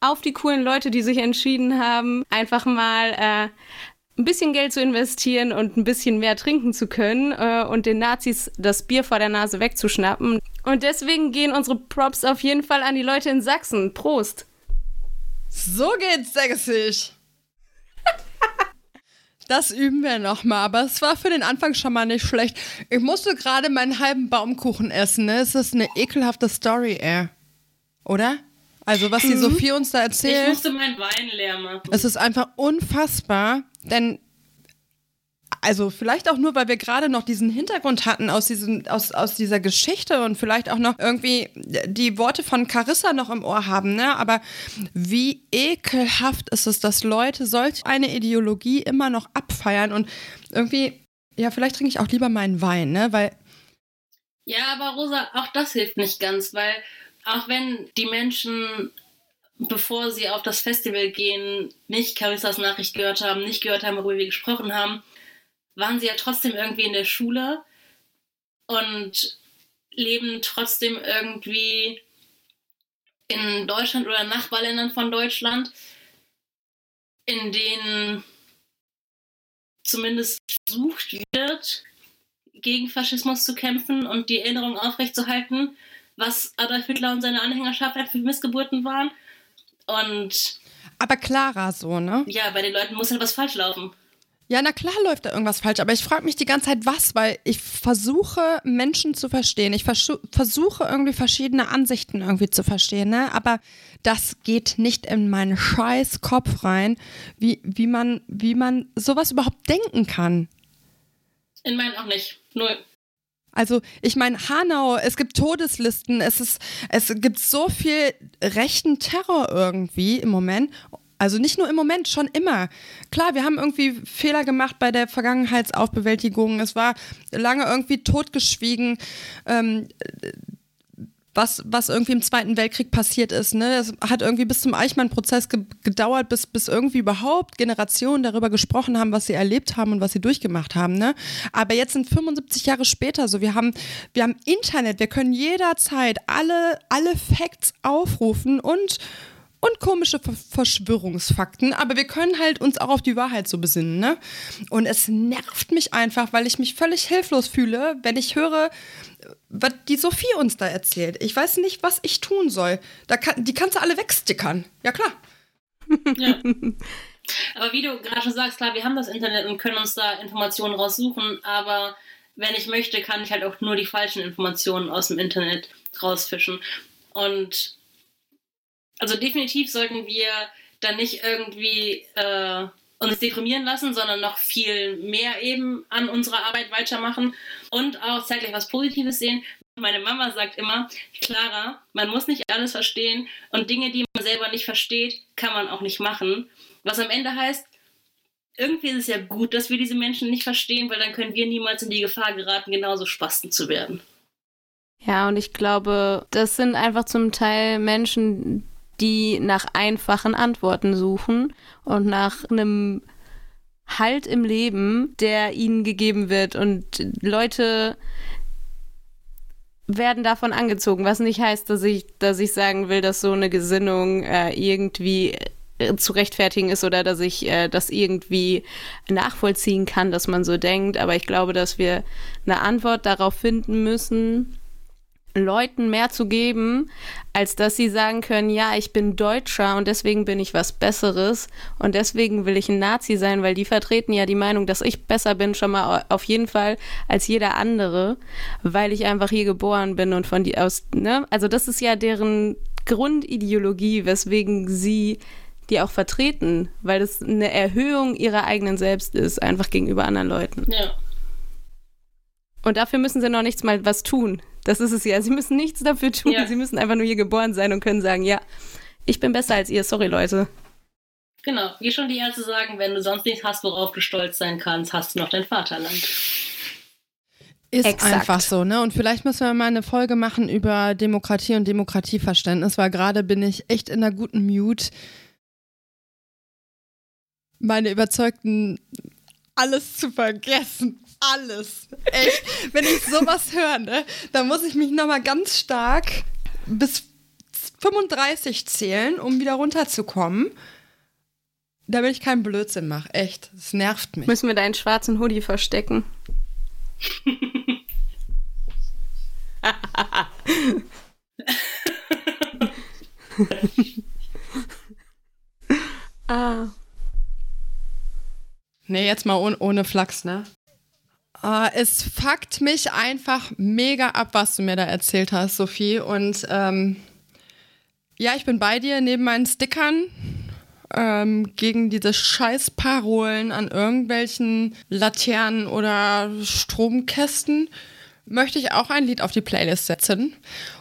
auf die coolen Leute, die sich entschieden haben, einfach mal äh, ein bisschen Geld zu investieren und ein bisschen mehr trinken zu können äh, und den Nazis das Bier vor der Nase wegzuschnappen. Und deswegen gehen unsere Props auf jeden Fall an die Leute in Sachsen. Prost! So geht's sächsisch. Das üben wir nochmal, aber es war für den Anfang schon mal nicht schlecht. Ich musste gerade meinen halben Baumkuchen essen, ne? Es ist eine ekelhafte Story, ey. Oder? Also, was die Mhm. Sophie uns da Ich erzählt, musste meinen Wein leer machen. es ist einfach unfassbar, denn also vielleicht auch nur, weil wir gerade noch diesen Hintergrund hatten aus, diesem, aus, aus dieser Geschichte und vielleicht auch noch irgendwie die Worte von Carissa noch im Ohr haben, ne? Aber wie ekelhaft ist es, dass Leute solch eine Ideologie immer noch abfeiern und irgendwie, ja, vielleicht trinke ich auch lieber meinen Wein, ne? Weil Ja, aber Rosa, auch das hilft nicht ganz, weil auch wenn die Menschen, bevor sie auf das Festival gehen, nicht Carissas Nachricht gehört haben, nicht gehört haben, worüber wir gesprochen haben, waren sie ja trotzdem irgendwie in der Schule und leben trotzdem irgendwie in Deutschland oder Nachbarländern von Deutschland, in denen zumindest versucht wird, gegen Faschismus zu kämpfen und die Erinnerung aufrechtzuerhalten, was Adolf Hitler und seine Anhängerschaft für Missgeburten waren. Und aber klarer so, ne? ja, bei den Leuten muss halt was falsch laufen. Ja, na klar läuft da irgendwas falsch, aber ich frage mich die ganze Zeit, was, weil ich versuche, Menschen zu verstehen. Ich versu- versuche irgendwie verschiedene Ansichten irgendwie zu verstehen, ne? Aber das geht nicht in meinen scheiß Kopf rein, wie, wie, man, wie man sowas überhaupt denken kann. In meinen auch nicht. Null. Also, ich meine, Hanau, es gibt Todeslisten, es, ist, es gibt so viel rechten Terror irgendwie im Moment. Also nicht nur im Moment, schon immer. Klar, wir haben irgendwie Fehler gemacht bei der Vergangenheitsaufbewältigung. Es war lange irgendwie totgeschwiegen. Ähm, was, was irgendwie im Zweiten Weltkrieg passiert ist. Ne? Es hat irgendwie bis zum Eichmann-Prozess ge gedauert, bis, bis irgendwie überhaupt Generationen darüber gesprochen haben, was sie erlebt haben und was sie durchgemacht haben. Ne? Aber jetzt sind 75 Jahre später so, wir haben, wir haben Internet, wir können jederzeit alle, alle Facts aufrufen und und komische Ver Verschwörungsfakten, aber wir können halt uns auch auf die Wahrheit so besinnen, ne? Und es nervt mich einfach, weil ich mich völlig hilflos fühle, wenn ich höre, was die Sophie uns da erzählt. Ich weiß nicht, was ich tun soll. Da kann, die kannst du alle wegstickern. Ja, klar. Ja. aber wie du gerade schon sagst, klar, wir haben das Internet und können uns da Informationen raussuchen, aber wenn ich möchte, kann ich halt auch nur die falschen Informationen aus dem Internet rausfischen. Und also definitiv sollten wir dann nicht irgendwie äh, uns deprimieren lassen, sondern noch viel mehr eben an unserer Arbeit weitermachen und auch zeitgleich was Positives sehen. Meine Mama sagt immer, Clara, man muss nicht alles verstehen und Dinge, die man selber nicht versteht, kann man auch nicht machen. Was am Ende heißt, irgendwie ist es ja gut, dass wir diese Menschen nicht verstehen, weil dann können wir niemals in die Gefahr geraten, genauso Spasten zu werden. Ja, und ich glaube, das sind einfach zum Teil Menschen, die nach einfachen Antworten suchen und nach einem Halt im Leben, der ihnen gegeben wird. Und Leute werden davon angezogen, was nicht heißt, dass ich, dass ich sagen will, dass so eine Gesinnung äh, irgendwie äh, zu rechtfertigen ist oder dass ich äh, das irgendwie nachvollziehen kann, dass man so denkt. Aber ich glaube, dass wir eine Antwort darauf finden müssen, Leuten mehr zu geben, als dass sie sagen können, ja, ich bin Deutscher und deswegen bin ich was Besseres und deswegen will ich ein Nazi sein, weil die vertreten ja die Meinung, dass ich besser bin, schon mal auf jeden Fall als jeder andere, weil ich einfach hier geboren bin und von die aus, ne? Also das ist ja deren Grundideologie, weswegen sie die auch vertreten, weil das eine Erhöhung ihrer eigenen Selbst ist, einfach gegenüber anderen Leuten. Ja. Und dafür müssen sie noch nichts mal was tun. Das ist es ja. Sie müssen nichts dafür tun. Ja. Sie müssen einfach nur hier geboren sein und können sagen, ja, ich bin besser als ihr. Sorry, Leute. Genau, wie schon die Ärzte sagen, wenn du sonst nichts hast, worauf du stolz sein kannst, hast du noch dein Vaterland. Ist Exakt. einfach so, ne? Und vielleicht müssen wir mal eine Folge machen über Demokratie und Demokratieverständnis, weil gerade bin ich echt in einer guten Mute. Meine Überzeugten alles zu vergessen alles. Echt. Wenn ich sowas höre, ne, dann muss ich mich nochmal ganz stark bis 35 zählen, um wieder runterzukommen. Damit ich keinen Blödsinn mache. Echt. Das nervt mich. Müssen wir deinen schwarzen Hoodie verstecken? [laughs] ah. Nee, jetzt mal ohne, ohne Flachs, ne? Uh, es fuckt mich einfach mega ab, was du mir da erzählt hast, Sophie. Und ähm, ja, ich bin bei dir neben meinen Stickern ähm, gegen diese Scheißparolen an irgendwelchen Laternen oder Stromkästen. Möchte ich auch ein Lied auf die Playlist setzen.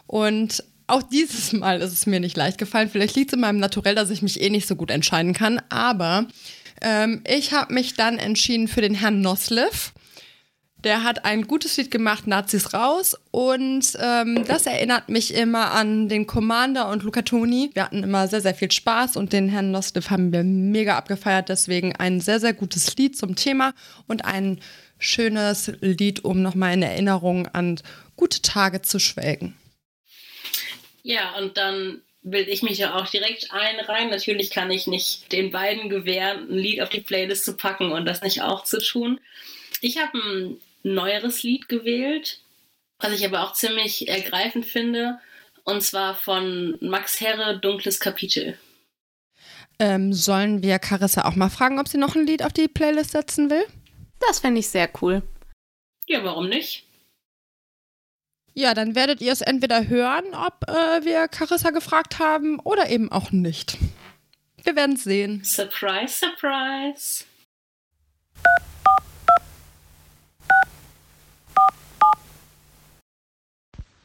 Und auch dieses Mal ist es mir nicht leicht gefallen. Vielleicht liegt es in meinem Naturell, dass ich mich eh nicht so gut entscheiden kann. Aber ähm, ich habe mich dann entschieden für den Herrn Noslev. Der hat ein gutes Lied gemacht, Nazis raus. Und ähm, das erinnert mich immer an den Commander und Luca Toni. Wir hatten immer sehr, sehr viel Spaß und den Herrn Nostlev haben wir mega abgefeiert. Deswegen ein sehr, sehr gutes Lied zum Thema und ein schönes Lied, um nochmal in Erinnerung an gute Tage zu schwelgen. Ja, und dann will ich mich ja auch direkt einreihen. Natürlich kann ich nicht den beiden gewähren, ein Lied auf die Playlist zu packen und das nicht auch zu tun. Ich habe ein neueres Lied gewählt, was ich aber auch ziemlich ergreifend finde, und zwar von Max Herre, Dunkles Kapitel. Ähm, sollen wir Carissa auch mal fragen, ob sie noch ein Lied auf die Playlist setzen will? Das fände ich sehr cool. Ja, warum nicht? Ja, dann werdet ihr es entweder hören, ob äh, wir Carissa gefragt haben, oder eben auch nicht. Wir werden sehen. Surprise, surprise.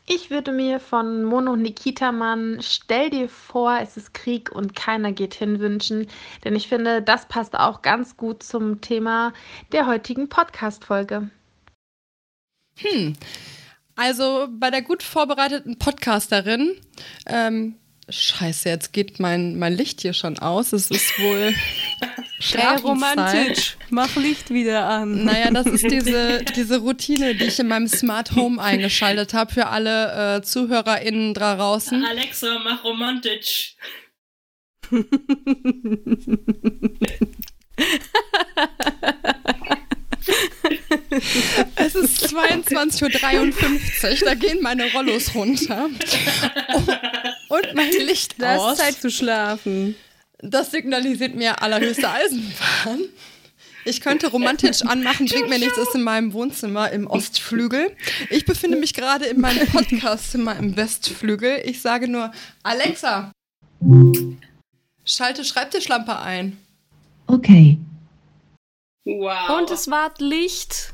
Ich würde mir von Mono Nikita Mann Stell dir vor, es ist Krieg und keiner geht hin wünschen, denn ich finde, das passt auch ganz gut zum Thema der heutigen Podcast-Folge. Hm. Also bei der gut vorbereiteten Podcasterin ähm, Scheiße, jetzt geht mein, mein Licht hier schon aus. Es ist wohl. [laughs] Sehr romantisch. Mach Licht wieder an. Naja, das ist [laughs] diese, diese Routine, die ich in meinem Smart Home eingeschaltet habe für alle äh, ZuhörerInnen da draußen. Alexa, mach romantisch. [laughs] Es ist 22.53 Uhr, da gehen meine Rollos runter. Und mein Licht da aus. Ist Zeit zu schlafen. Das signalisiert mir allerhöchste Eisenbahn. Ich könnte romantisch anmachen, bringt mir nichts, ist in meinem Wohnzimmer im Ostflügel. Ich befinde mich gerade in meinem Podcastzimmer im Westflügel. Ich sage nur, Alexa, schalte Schreibtischlampe ein. Okay. Wow. Und es ward Licht.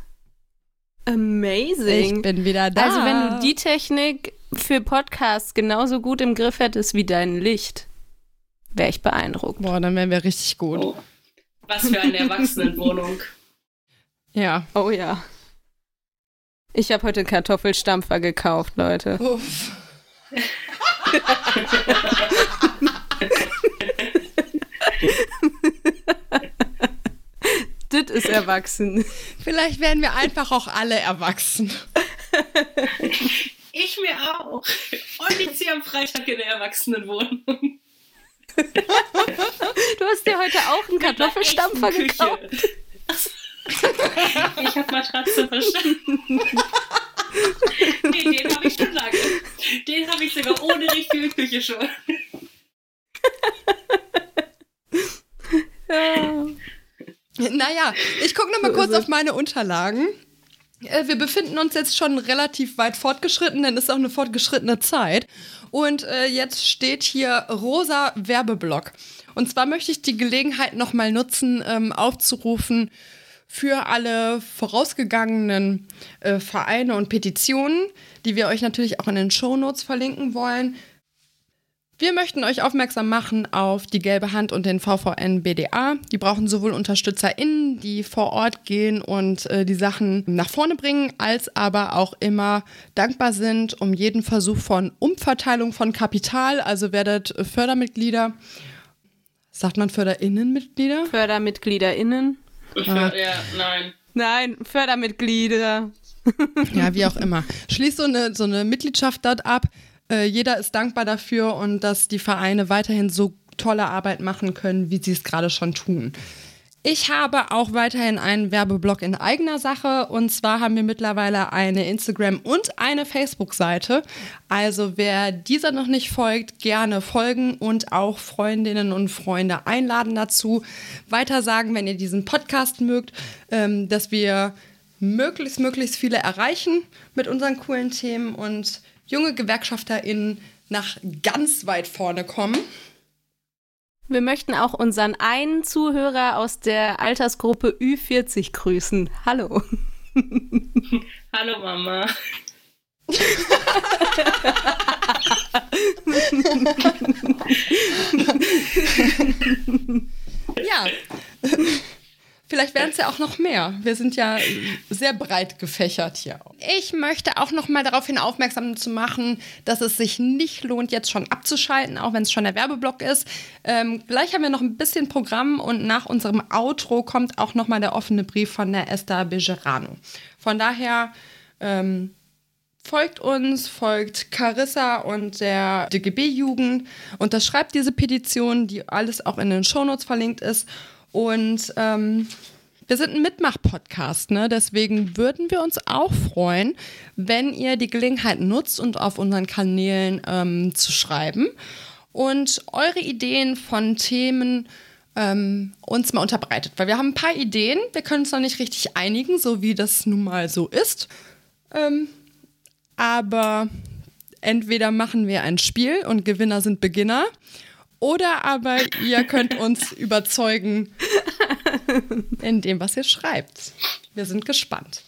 Amazing. Ich bin wieder da. Also wenn du die Technik für Podcasts genauso gut im Griff hättest wie dein Licht, wäre ich beeindruckt. Boah, dann wären wir richtig gut. Oh. Was für eine Erwachsenenwohnung. ja. Oh ja. Ich habe heute einen Kartoffelstampfer gekauft, Leute. Uff. [laughs] [laughs] das ist erwachsen. Vielleicht werden wir einfach auch alle erwachsen. Ich mir auch. Und ich ziehe am Freitag in der Erwachsenenwohnung. heute auch einen Kartoffelstampfer gekauft? ich habe Matratze verstanden. nee, den habe ich schon lange. Den habe ich sogar ohne richtige Küche schon. ja. Naja, ich gucke noch mal kurz auf meine Unterlagen. Äh, wir befinden uns jetzt schon relativ weit fortgeschritten, denn es ist auch eine fortgeschrittene Zeit. Und äh, jetzt steht hier rosa Werbeblock. Und zwar möchte ich die Gelegenheit nochmal nutzen, ähm, aufzurufen für alle vorausgegangenen äh, Vereine und Petitionen, die wir euch natürlich auch in den Shownotes verlinken wollen. Wir möchten euch aufmerksam machen auf die Gelbe Hand und den VVN BDA. Die brauchen sowohl UnterstützerInnen, die vor Ort gehen und äh, die Sachen nach vorne bringen, als aber auch immer dankbar sind um jeden Versuch von Umverteilung von Kapital. Also werdet Fördermitglieder. Sagt man FörderInnenmitglieder? FördermitgliederInnen. Ah. Ja, nein. Nein, Fördermitglieder. ja, wie auch immer. Schließt so eine, so eine Mitgliedschaft dort ab. Äh, jeder ist dankbar dafür und dass die Vereine weiterhin so tolle Arbeit machen können, wie sie es gerade schon tun. Ich habe auch weiterhin einen Werbeblock in eigener Sache und zwar haben wir mittlerweile eine Instagram- und eine Facebook-Seite. Also wer dieser noch nicht folgt, gerne folgen und auch Freundinnen und Freunde einladen dazu. Weiter sagen, wenn ihr diesen Podcast mögt, ähm, dass wir möglichst, möglichst viele erreichen mit unseren coolen Themen und junge GewerkschafterInnen nach ganz weit vorne kommen. Wir möchten auch unseren einen Zuhörer aus der Altersgruppe Ü40 grüßen. Hallo. [laughs] Hallo Mama. [laughs] ja. Vielleicht werden es ja auch noch mehr. Wir sind ja sehr breit gefächert hier. Ich möchte auch noch mal darauf hin aufmerksam zu machen, dass es sich nicht lohnt, jetzt schon abzuschalten, auch wenn es schon der Werbeblock ist. Ähm, gleich haben wir noch ein bisschen Programm und nach unserem Outro kommt auch noch mal der offene Brief von der Esther Bejerano. Von daher ähm, folgt uns, folgt Carissa und der DGB-Jugend, unterschreibt diese Petition, die alles auch in den Shownotes verlinkt ist. Und ähm, wir sind ein Mitmach-Podcast, ne? deswegen würden wir uns auch freuen, wenn ihr die Gelegenheit nutzt und auf unseren Kanälen ähm, zu schreiben und eure Ideen von Themen ähm, uns mal unterbreitet. Weil wir haben ein paar Ideen, wir können uns noch nicht richtig einigen, so wie das nun mal so ist. Ähm, aber entweder machen wir ein Spiel und Gewinner sind Beginner oder aber ihr könnt uns [laughs] überzeugen in dem, was ihr schreibt. Wir sind gespannt.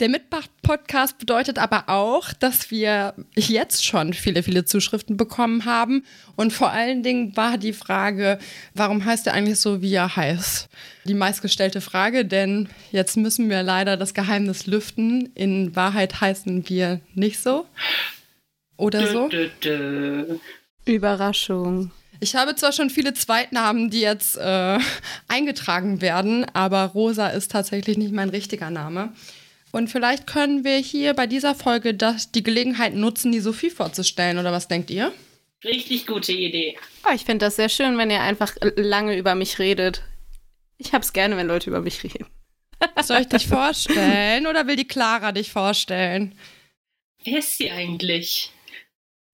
Der Mitmach-Podcast bedeutet aber auch, dass wir jetzt schon viele, viele Zuschriften bekommen haben. Und vor allen Dingen war die Frage, warum heißt er eigentlich so, wie er heißt? Die meistgestellte Frage, denn jetzt müssen wir leider das Geheimnis lüften. In Wahrheit heißen wir nicht so. Oder so? Dö, dö, dö. Überraschung. Ich habe zwar schon viele Zweitnamen, die jetzt äh, [laughs] eingetragen werden, aber Rosa ist tatsächlich nicht mein richtiger Name. Und vielleicht können wir hier bei dieser Folge das, die Gelegenheit nutzen, die Sophie vorzustellen, oder was denkt ihr? Richtig gute Idee. Oh, ich finde das sehr schön, wenn ihr einfach lange über mich redet. Ich hab's gerne, wenn Leute über mich reden. [laughs] Soll ich dich vorstellen oder will die Clara dich vorstellen? Wer ist sie eigentlich?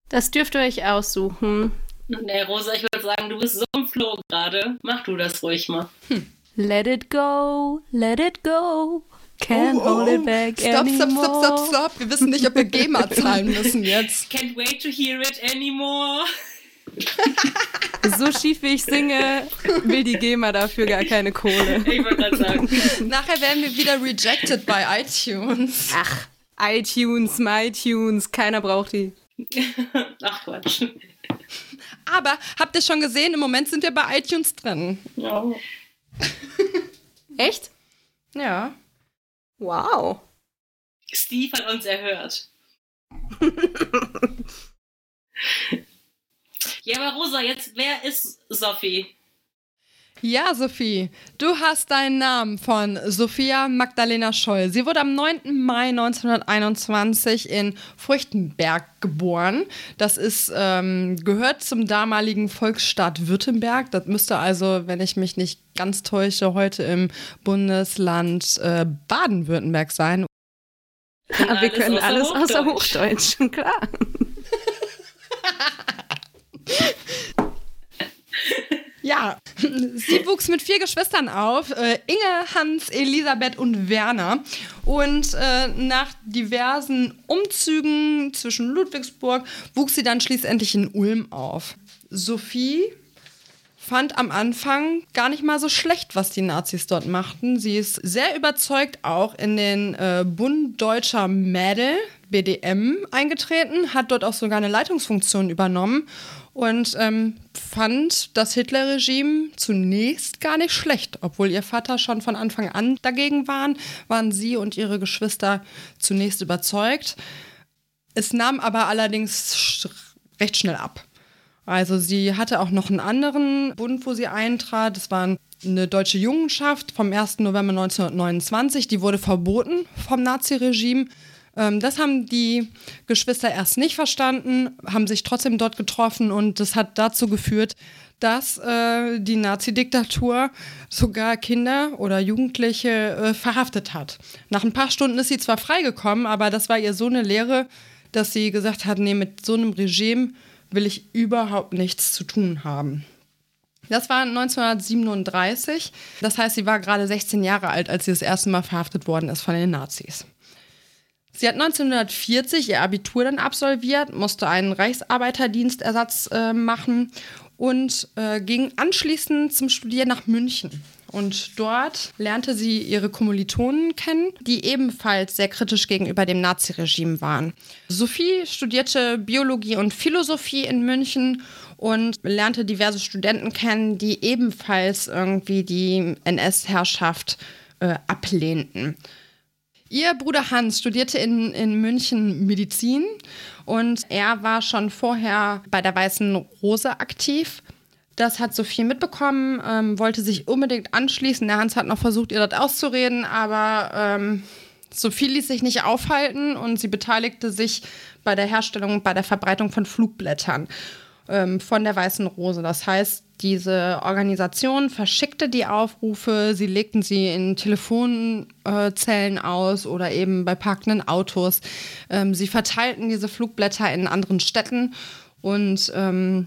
Das dürft ihr euch aussuchen. Nee, Rosa, ich würde sagen, du bist so im Flow gerade. Mach du das ruhig mal. Hm. Let it go, let it go. Can't oh, oh, hold it back stop, anymore. Stop, stop, stop, stop. Wir wissen nicht, ob wir GEMA zahlen müssen jetzt. [laughs] Can't wait to hear it anymore. so schief wie ich singe, will die GEMA dafür gar keine Kohle. [laughs] Ich wollte gerade sagen. Nachher werden wir wieder rejected bei iTunes. Ach, iTunes, MyTunes, keiner braucht die. [laughs] Ach Quatsch. Aber habt ihr schon gesehen, im Moment sind wir bei iTunes drin. Ja. [laughs] Echt? Ja. Wow. Steve hat uns erhört. [laughs] ja, aber Rosa, jetzt, wer ist Sophie? Ja, Sophie, du hast deinen Namen von Sophia Magdalena Scholl. Sie wurde am 9. Mai 1921 in Furchtenberg geboren. Das ist, ähm, gehört zum damaligen Volksstaat Württemberg. Das müsste also, wenn ich mich nicht ganz täusche, heute im Bundesland äh, Baden-Württemberg sein. Ja, wir können alles außer Hochdeutsch, klar. [laughs] [laughs] Ja, sie wuchs mit vier Geschwistern auf: äh, Inge, Hans, Elisabeth und Werner. Und äh, nach diversen Umzügen zwischen Ludwigsburg wuchs sie dann schließlich in Ulm auf. Sophie fand am Anfang gar nicht mal so schlecht, was die Nazis dort machten. Sie ist sehr überzeugt auch in den äh, Bund Deutscher Mädel, BDM, eingetreten, hat dort auch sogar eine Leitungsfunktion übernommen und ähm, fand das Hitlerregime zunächst gar nicht schlecht. Obwohl ihr Vater schon von Anfang an dagegen waren, waren sie und ihre Geschwister zunächst überzeugt. Es nahm aber allerdings recht schnell ab. Also sie hatte auch noch einen anderen Bund, wo sie eintrat. Das war eine deutsche Jungenschaft vom 1. November 1929. Die wurde verboten vom Naziregime. Ähm, das haben die Geschwister erst nicht verstanden, haben sich trotzdem dort getroffen und das hat dazu geführt, dass äh, die Nazi-Diktatur sogar Kinder oder Jugendliche äh, verhaftet hat. Nach ein paar Stunden ist sie zwar freigekommen, aber das war ihr so eine Lehre, dass sie gesagt hat, nee, mit so einem Regime will ich überhaupt nichts zu tun haben. Das war 1937. Das heißt, sie war gerade 16 Jahre alt, als sie das erste Mal verhaftet worden ist von den Nazis. Sie hat 1940 ihr Abitur dann absolviert, musste einen Reichsarbeiterdienstersatz äh, machen und äh, ging anschließend zum Studieren nach München. Und dort lernte sie ihre Kommilitonen kennen, die ebenfalls sehr kritisch gegenüber dem Naziregime waren. Sophie studierte Biologie und Philosophie in München und lernte diverse Studenten kennen, die ebenfalls irgendwie die NS-Herrschaft äh, ablehnten. Ihr Bruder Hans studierte in, in München Medizin und er war schon vorher bei der Weißen Rose aktiv. Das hat Sophie mitbekommen, ähm, wollte sich unbedingt anschließen. Der Hans hat noch versucht, ihr das auszureden, aber ähm, Sophie ließ sich nicht aufhalten und sie beteiligte sich bei der Herstellung, bei der Verbreitung von Flugblättern ähm, von der Weißen Rose. Das heißt, diese Organisation verschickte die Aufrufe, sie legten sie in Telefonzellen aus oder eben bei parkenden Autos. Ähm, sie verteilten diese Flugblätter in anderen Städten und ähm,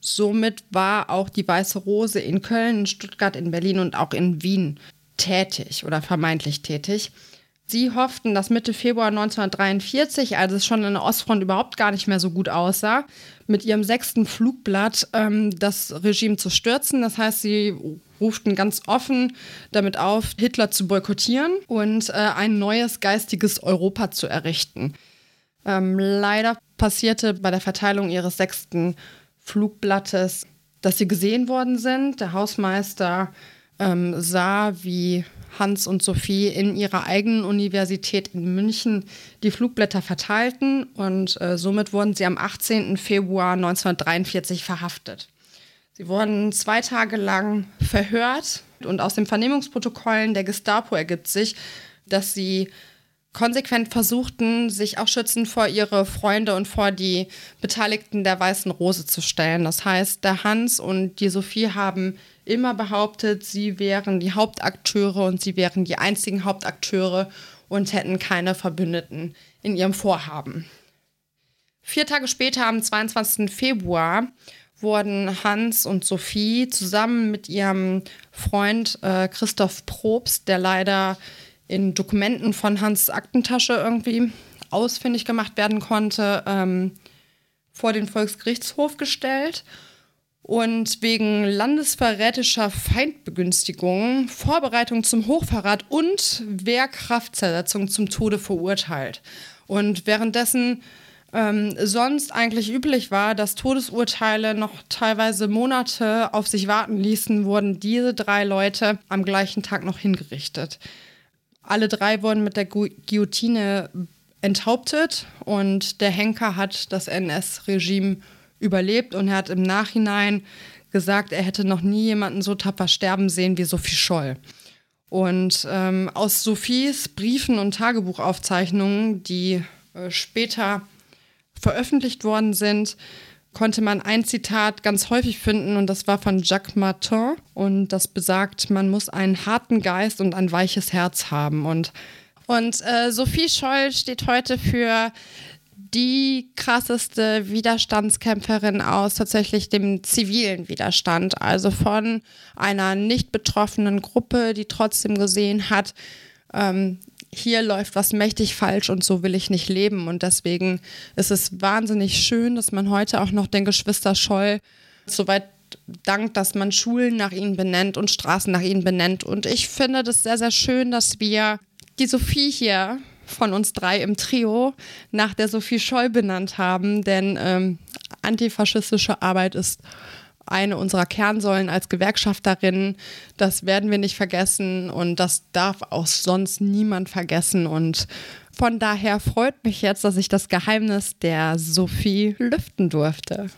somit war auch die Weiße Rose in Köln, in Stuttgart, in Berlin und auch in Wien tätig oder vermeintlich tätig. Sie hofften, dass Mitte Februar 1943, als es schon in der Ostfront überhaupt gar nicht mehr so gut aussah, mit ihrem sechsten Flugblatt ähm, das Regime zu stürzen. Das heißt, sie ruften ganz offen damit auf, Hitler zu boykottieren und äh, ein neues geistiges Europa zu errichten. Ähm, leider passierte bei der Verteilung ihres sechsten Flugblattes, dass sie gesehen worden sind. Der Hausmeister ähm, sah, wie Hans und Sophie in ihrer eigenen Universität in München die Flugblätter verteilten und äh, somit wurden sie am 18. Februar 1943 verhaftet. Sie wurden zwei Tage lang verhört und aus den Vernehmungsprotokollen der Gestapo ergibt sich, dass sie konsequent versuchten, sich auch schützend vor ihre Freunde und vor die Beteiligten der Weißen Rose zu stellen. Das heißt, der Hans und die Sophie haben immer behauptet, sie wären die Hauptakteure und sie wären die einzigen Hauptakteure und hätten keine Verbündeten in ihrem Vorhaben. Vier Tage später, am 22. Februar, wurden Hans und Sophie zusammen mit ihrem Freund äh, Christoph Probst, der leider in Dokumenten von Hans Aktentasche irgendwie ausfindig gemacht werden konnte, ähm, vor den Volksgerichtshof gestellt und wegen landesverrätischer Feindbegünstigung, Vorbereitung zum Hochverrat und Wehrkraftzersetzung zum Tode verurteilt. Und währenddessen ähm, sonst eigentlich üblich war, dass Todesurteile noch teilweise Monate auf sich warten ließen, wurden diese drei Leute am gleichen Tag noch hingerichtet. Alle drei wurden mit der Gu Guillotine enthauptet und der Henker hat das NS-Regime überlebt und er hat im Nachhinein gesagt, er hätte noch nie jemanden so tapfer sterben sehen wie Sophie Scholl. Und ähm, aus Sophies Briefen und Tagebuchaufzeichnungen, die äh, später veröffentlicht worden sind, konnte man ein Zitat ganz häufig finden und das war von Jacques Martin und das besagt, man muss einen harten Geist und ein weiches Herz haben und und äh, Sophie Scholl steht heute für die krasseste Widerstandskämpferin aus tatsächlich dem zivilen Widerstand, also von einer nicht betroffenen Gruppe, die trotzdem gesehen hat, ähm, hier läuft was mächtig falsch und so will ich nicht leben. Und deswegen ist es wahnsinnig schön, dass man heute auch noch den Geschwister Scholl so weit dankt, dass man Schulen nach ihnen benennt und Straßen nach ihnen benennt. Und ich finde das sehr, sehr schön, dass wir die Sophie hier von uns drei im Trio nach der Sophie Scholl benannt haben, denn ähm, antifaschistische Arbeit ist eine unserer Kernsäulen als Gewerkschafterin. Das werden wir nicht vergessen und das darf auch sonst niemand vergessen. Und von daher freut mich jetzt, dass ich das Geheimnis der Sophie lüften durfte.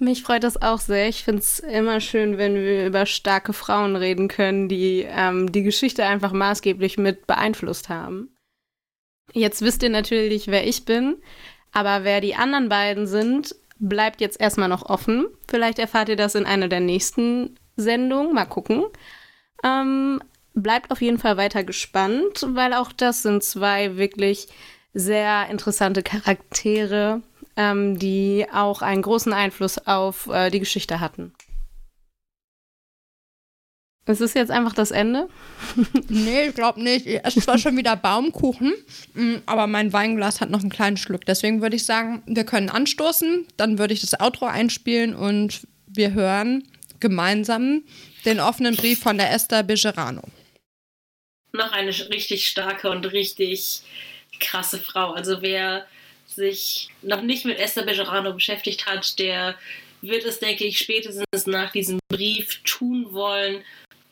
Mich freut das auch sehr. Ich finde es immer schön, wenn wir über starke Frauen reden können, die ähm, die Geschichte einfach maßgeblich mit beeinflusst haben. Jetzt wisst ihr natürlich, wer ich bin, aber wer die anderen beiden sind, bleibt jetzt erstmal noch offen. Vielleicht erfahrt ihr das in einer der nächsten Sendungen. Mal gucken. Ähm, bleibt auf jeden Fall weiter gespannt, weil auch das sind zwei wirklich sehr interessante Charaktere, ähm, die auch einen großen Einfluss auf äh, die Geschichte hatten. Ist es jetzt einfach das Ende? [laughs] nee, ich glaube nicht. Ich esse zwar schon wieder Baumkuchen, mm, aber mein Weinglas hat noch einen kleinen Schluck. Deswegen würde ich sagen, wir können anstoßen. Dann würde ich das Outro einspielen und wir hören gemeinsam den offenen Brief von der Esther Bejerano. Noch eine richtig starke und richtig krasse Frau. Also wer sich noch nicht mit Esther Bejerano beschäftigt hat, der wird es, denke ich, spätestens nach diesem Brief tun wollen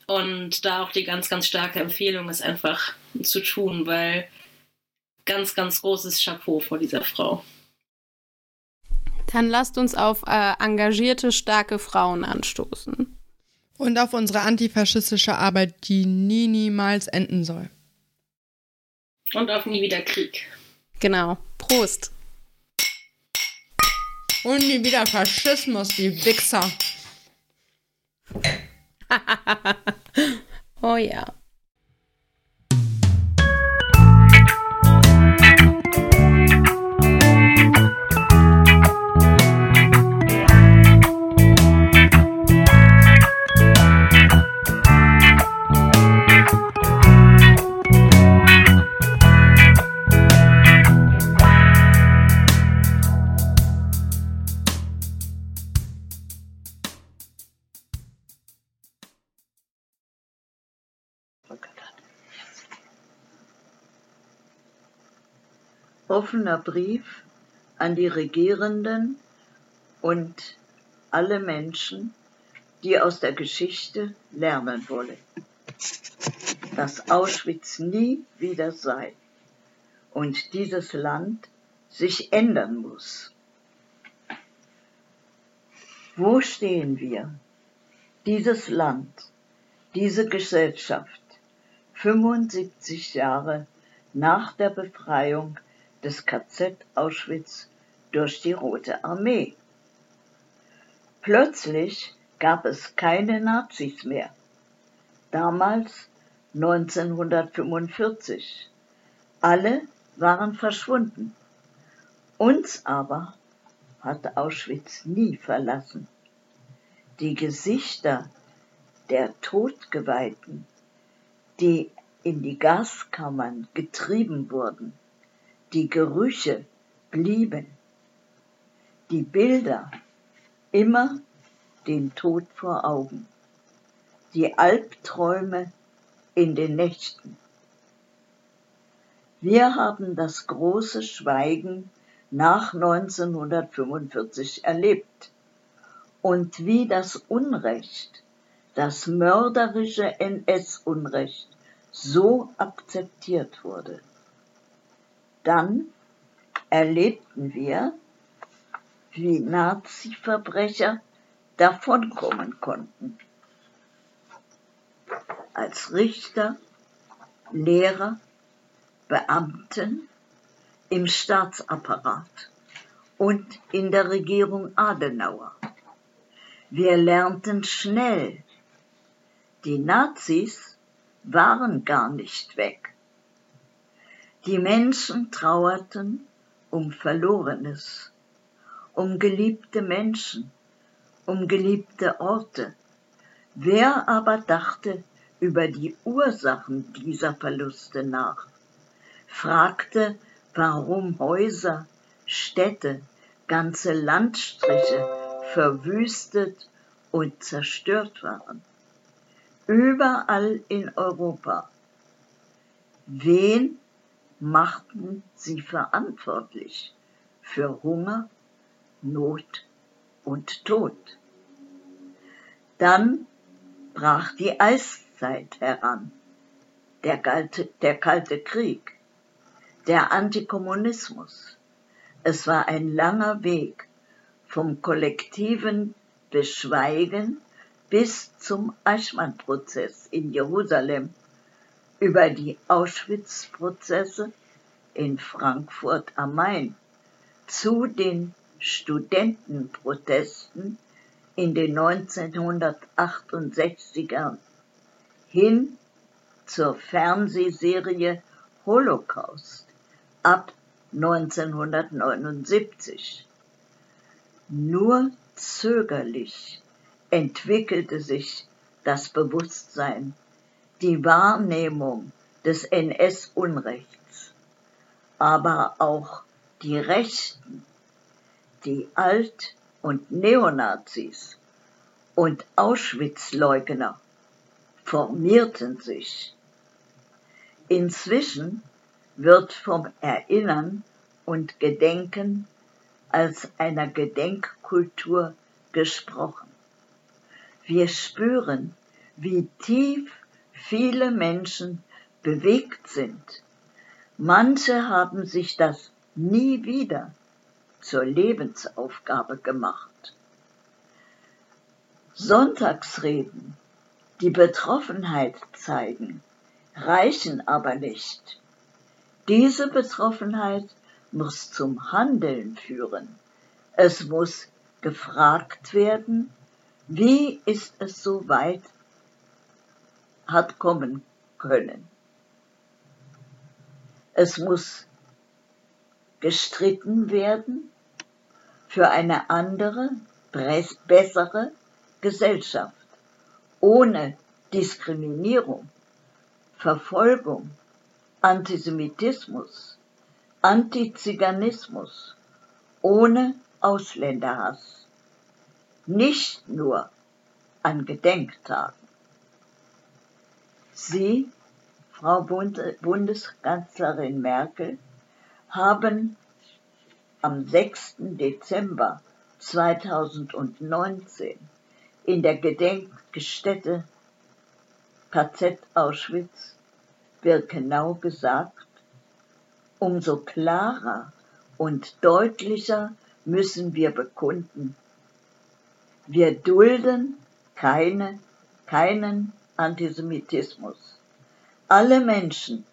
und da auch die ganz, ganz starke Empfehlung ist einfach zu tun, weil ganz, ganz großes Chapeau vor dieser Frau. Dann lasst uns auf äh, engagierte, starke Frauen anstoßen. Und auf unsere antifaschistische Arbeit, die nie, niemals enden soll. Und auf nie wieder Krieg. Genau. Prost. Und nie wieder Faschismus, die Wichser. [laughs] oh ja. Offener Brief an die Regierenden und alle Menschen, die aus der Geschichte lernen wollen, dass Auschwitz nie wieder sei und dieses Land sich ändern muss. Wo stehen wir? Dieses Land, diese Gesellschaft, 75 Jahre nach der Befreiung des KZ Auschwitz durch die Rote Armee. Plötzlich gab es keine Nazis mehr. Damals 1945. Alle waren verschwunden. Uns aber hat Auschwitz nie verlassen. Die Gesichter der Todgeweihten, die in die Gaskammern getrieben wurden, die Gerüche blieben, die Bilder immer den Tod vor Augen, die Albträume in den Nächten. Wir haben das große Schweigen nach 1945 erlebt und wie das Unrecht, das mörderische NS-Unrecht so akzeptiert wurde. Dann erlebten wir, wie Nazi-Verbrecher davonkommen konnten. Als Richter, Lehrer, Beamten im Staatsapparat und in der Regierung Adenauer. Wir lernten schnell, die Nazis waren gar nicht weg. Die Menschen trauerten um Verlorenes, um geliebte Menschen, um geliebte Orte. Wer aber dachte über die Ursachen dieser Verluste nach, fragte, warum Häuser, Städte, ganze Landstriche verwüstet und zerstört waren. Überall in Europa. Wen machten sie verantwortlich für Hunger, Not und Tod? Dann brach die Eiszeit heran, der, kalte, der Kalte Krieg, der Antikommunismus. Es war ein langer Weg vom kollektiven Beschweigen bis zum Eichmann-Prozess in Jerusalem, über die Auschwitz-Prozesse in Frankfurt am Main, zu den Studentenprotesten in den 1968ern hin zur Fernsehserie Holocaust ab 1979. Nur zögerlich entwickelte sich das Bewusstsein, die Wahrnehmung des NS-Unrechts, aber auch die Rechten, die Alt- und Neonazis und Auschwitz-Leugner formierten sich. Inzwischen wird vom Erinnern und Gedenken als einer Gedenkkultur gesprochen. Wir spüren, wie tief viele Menschen bewegt sind. Manche haben sich das nie wieder zur Lebensaufgabe gemacht. Sonntagsreden, die Betroffenheit zeigen, reichen aber nicht. Diese Betroffenheit muss zum Handeln führen. Es muss gefragt werden, wie ist es so weit hat kommen können. Es muss gestritten werden für eine andere, bessere Gesellschaft, ohne Diskriminierung, Verfolgung, Antisemitismus, Antiziganismus, ohne Ausländerhass, nicht nur an Gedenktagen. Sie, Frau Bundeskanzlerin Merkel, haben am 6. Dezember 2019 in der Gedenkstätte KZ Auschwitz Birkenau gesagt, umso klarer und deutlicher müssen wir bekunden, wir dulden keine, keinen Antisemitismus. Alle Menschen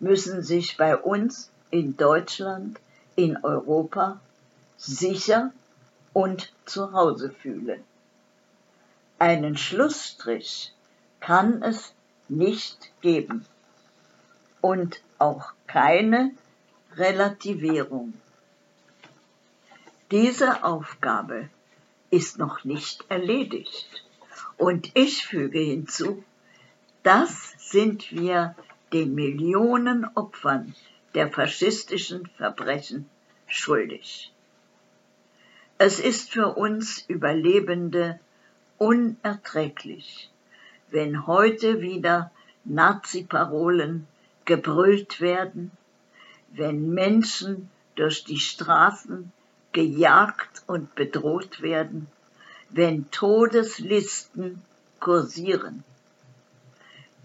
müssen sich bei uns in Deutschland, in Europa sicher und zu Hause fühlen. Einen Schlussstrich kann es nicht geben und auch keine Relativierung. Diese Aufgabe ist noch nicht erledigt. Und ich füge hinzu, das sind wir den Millionen Opfern der faschistischen Verbrechen schuldig. Es ist für uns Überlebende unerträglich, wenn heute wieder Nazi-Parolen gebrüllt werden, wenn Menschen durch die Straßen gejagt und bedroht werden, wenn Todeslisten kursieren.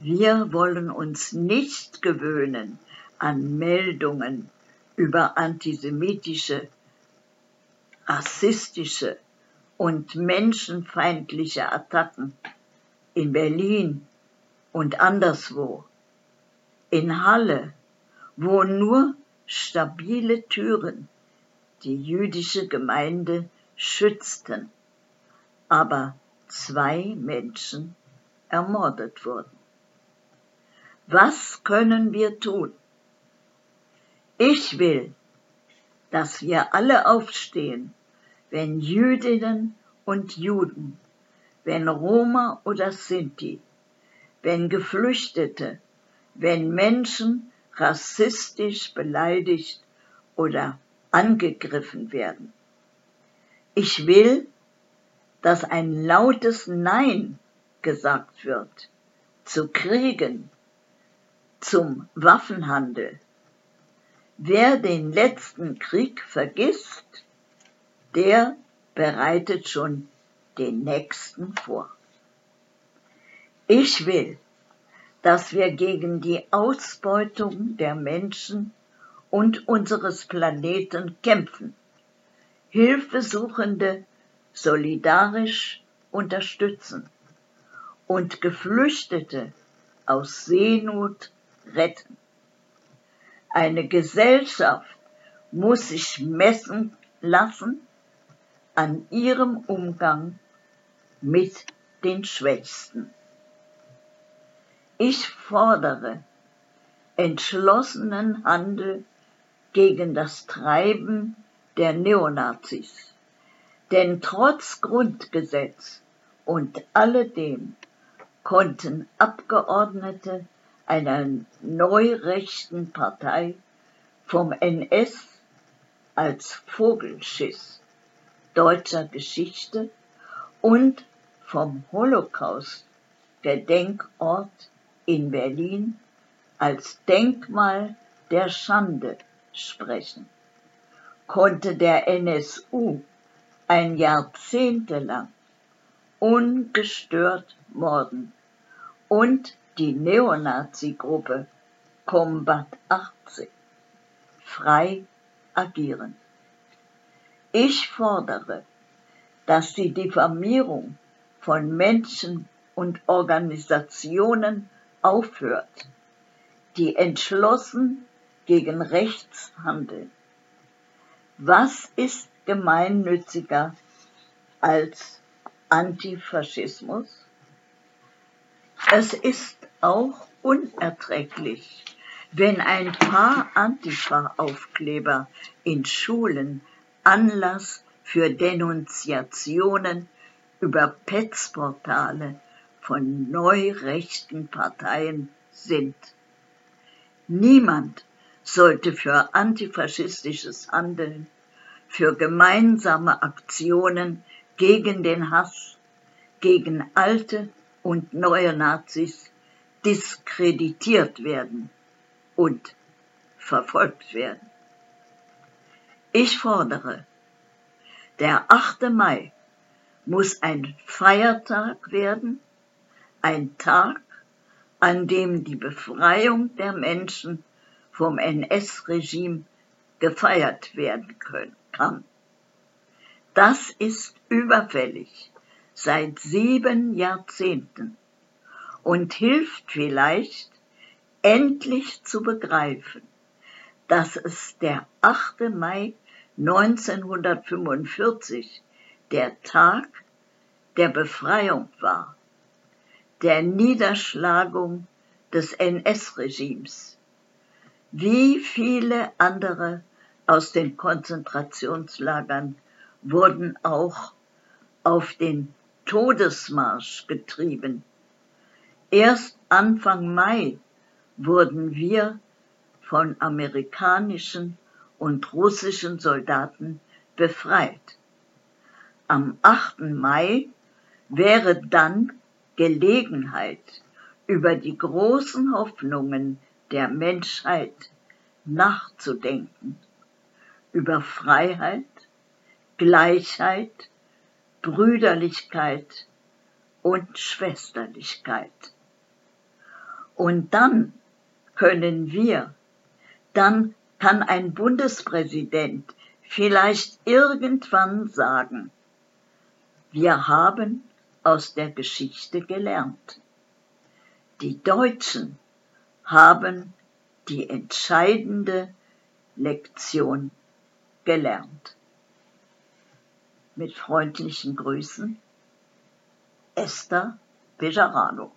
Wir wollen uns nicht gewöhnen an Meldungen über antisemitische, rassistische und menschenfeindliche Attacken in Berlin und anderswo, in Halle, wo nur stabile Türen die jüdische Gemeinde schützten, aber zwei Menschen ermordet wurden. Was können wir tun? Ich will, dass wir alle aufstehen, wenn Jüdinnen und Juden, wenn Roma oder Sinti, wenn Geflüchtete, wenn Menschen rassistisch beleidigt oder angegriffen werden. Ich will, dass ein lautes Nein gesagt wird zu Kriegen, zum Waffenhandel. Wer den letzten Krieg vergisst, der bereitet schon den nächsten vor. Ich will, dass wir gegen die Ausbeutung der Menschen und unseres Planeten kämpfen, Hilfesuchende solidarisch unterstützen und Geflüchtete aus Seenot retten. Eine Gesellschaft muss sich messen lassen an ihrem Umgang mit den Schwächsten. Ich fordere entschlossenen Handel gegen das Treiben der Neonazis. Denn trotz Grundgesetz und alledem konnten Abgeordnete einer neurechten Partei vom NS als Vogelschiss deutscher Geschichte und vom Holocaust Gedenkort in Berlin als Denkmal der Schande sprechen, konnte der NSU ein Jahrzehntelang ungestört morden und die Neonazi-Gruppe Combat 18 frei agieren. Ich fordere, dass die Diffamierung von Menschen und Organisationen aufhört, die entschlossen gegen rechts handeln. Was ist gemeinnütziger als Antifaschismus? Es ist auch unerträglich, wenn ein paar Antifa-Aufkleber in Schulen Anlass für Denunziationen über Petzportale von neurechten Parteien sind. Niemand sollte für antifaschistisches Handeln, für gemeinsame Aktionen gegen den Hass, gegen alte und neue Nazis diskreditiert werden und verfolgt werden. Ich fordere, der 8. Mai muss ein Feiertag werden, ein Tag, an dem die Befreiung der Menschen vom NS-Regime gefeiert werden können, kann. Das ist überfällig seit sieben Jahrzehnten und hilft vielleicht, endlich zu begreifen, dass es der 8. Mai 1945 der Tag der Befreiung war, der Niederschlagung des NS-Regimes. Wie viele andere aus den Konzentrationslagern wurden auch auf den Todesmarsch getrieben. Erst Anfang Mai wurden wir von amerikanischen und russischen Soldaten befreit. Am 8. Mai wäre dann Gelegenheit, über die großen Hoffnungen der Menschheit nachzudenken, über Freiheit, Gleichheit, Brüderlichkeit und Schwesterlichkeit. Und dann können wir, dann kann ein Bundespräsident vielleicht irgendwann sagen, Wir haben aus der Geschichte gelernt. Die Deutschen haben die entscheidende Lektion gelernt. Mit freundlichen Grüßen, Esther Bejarano.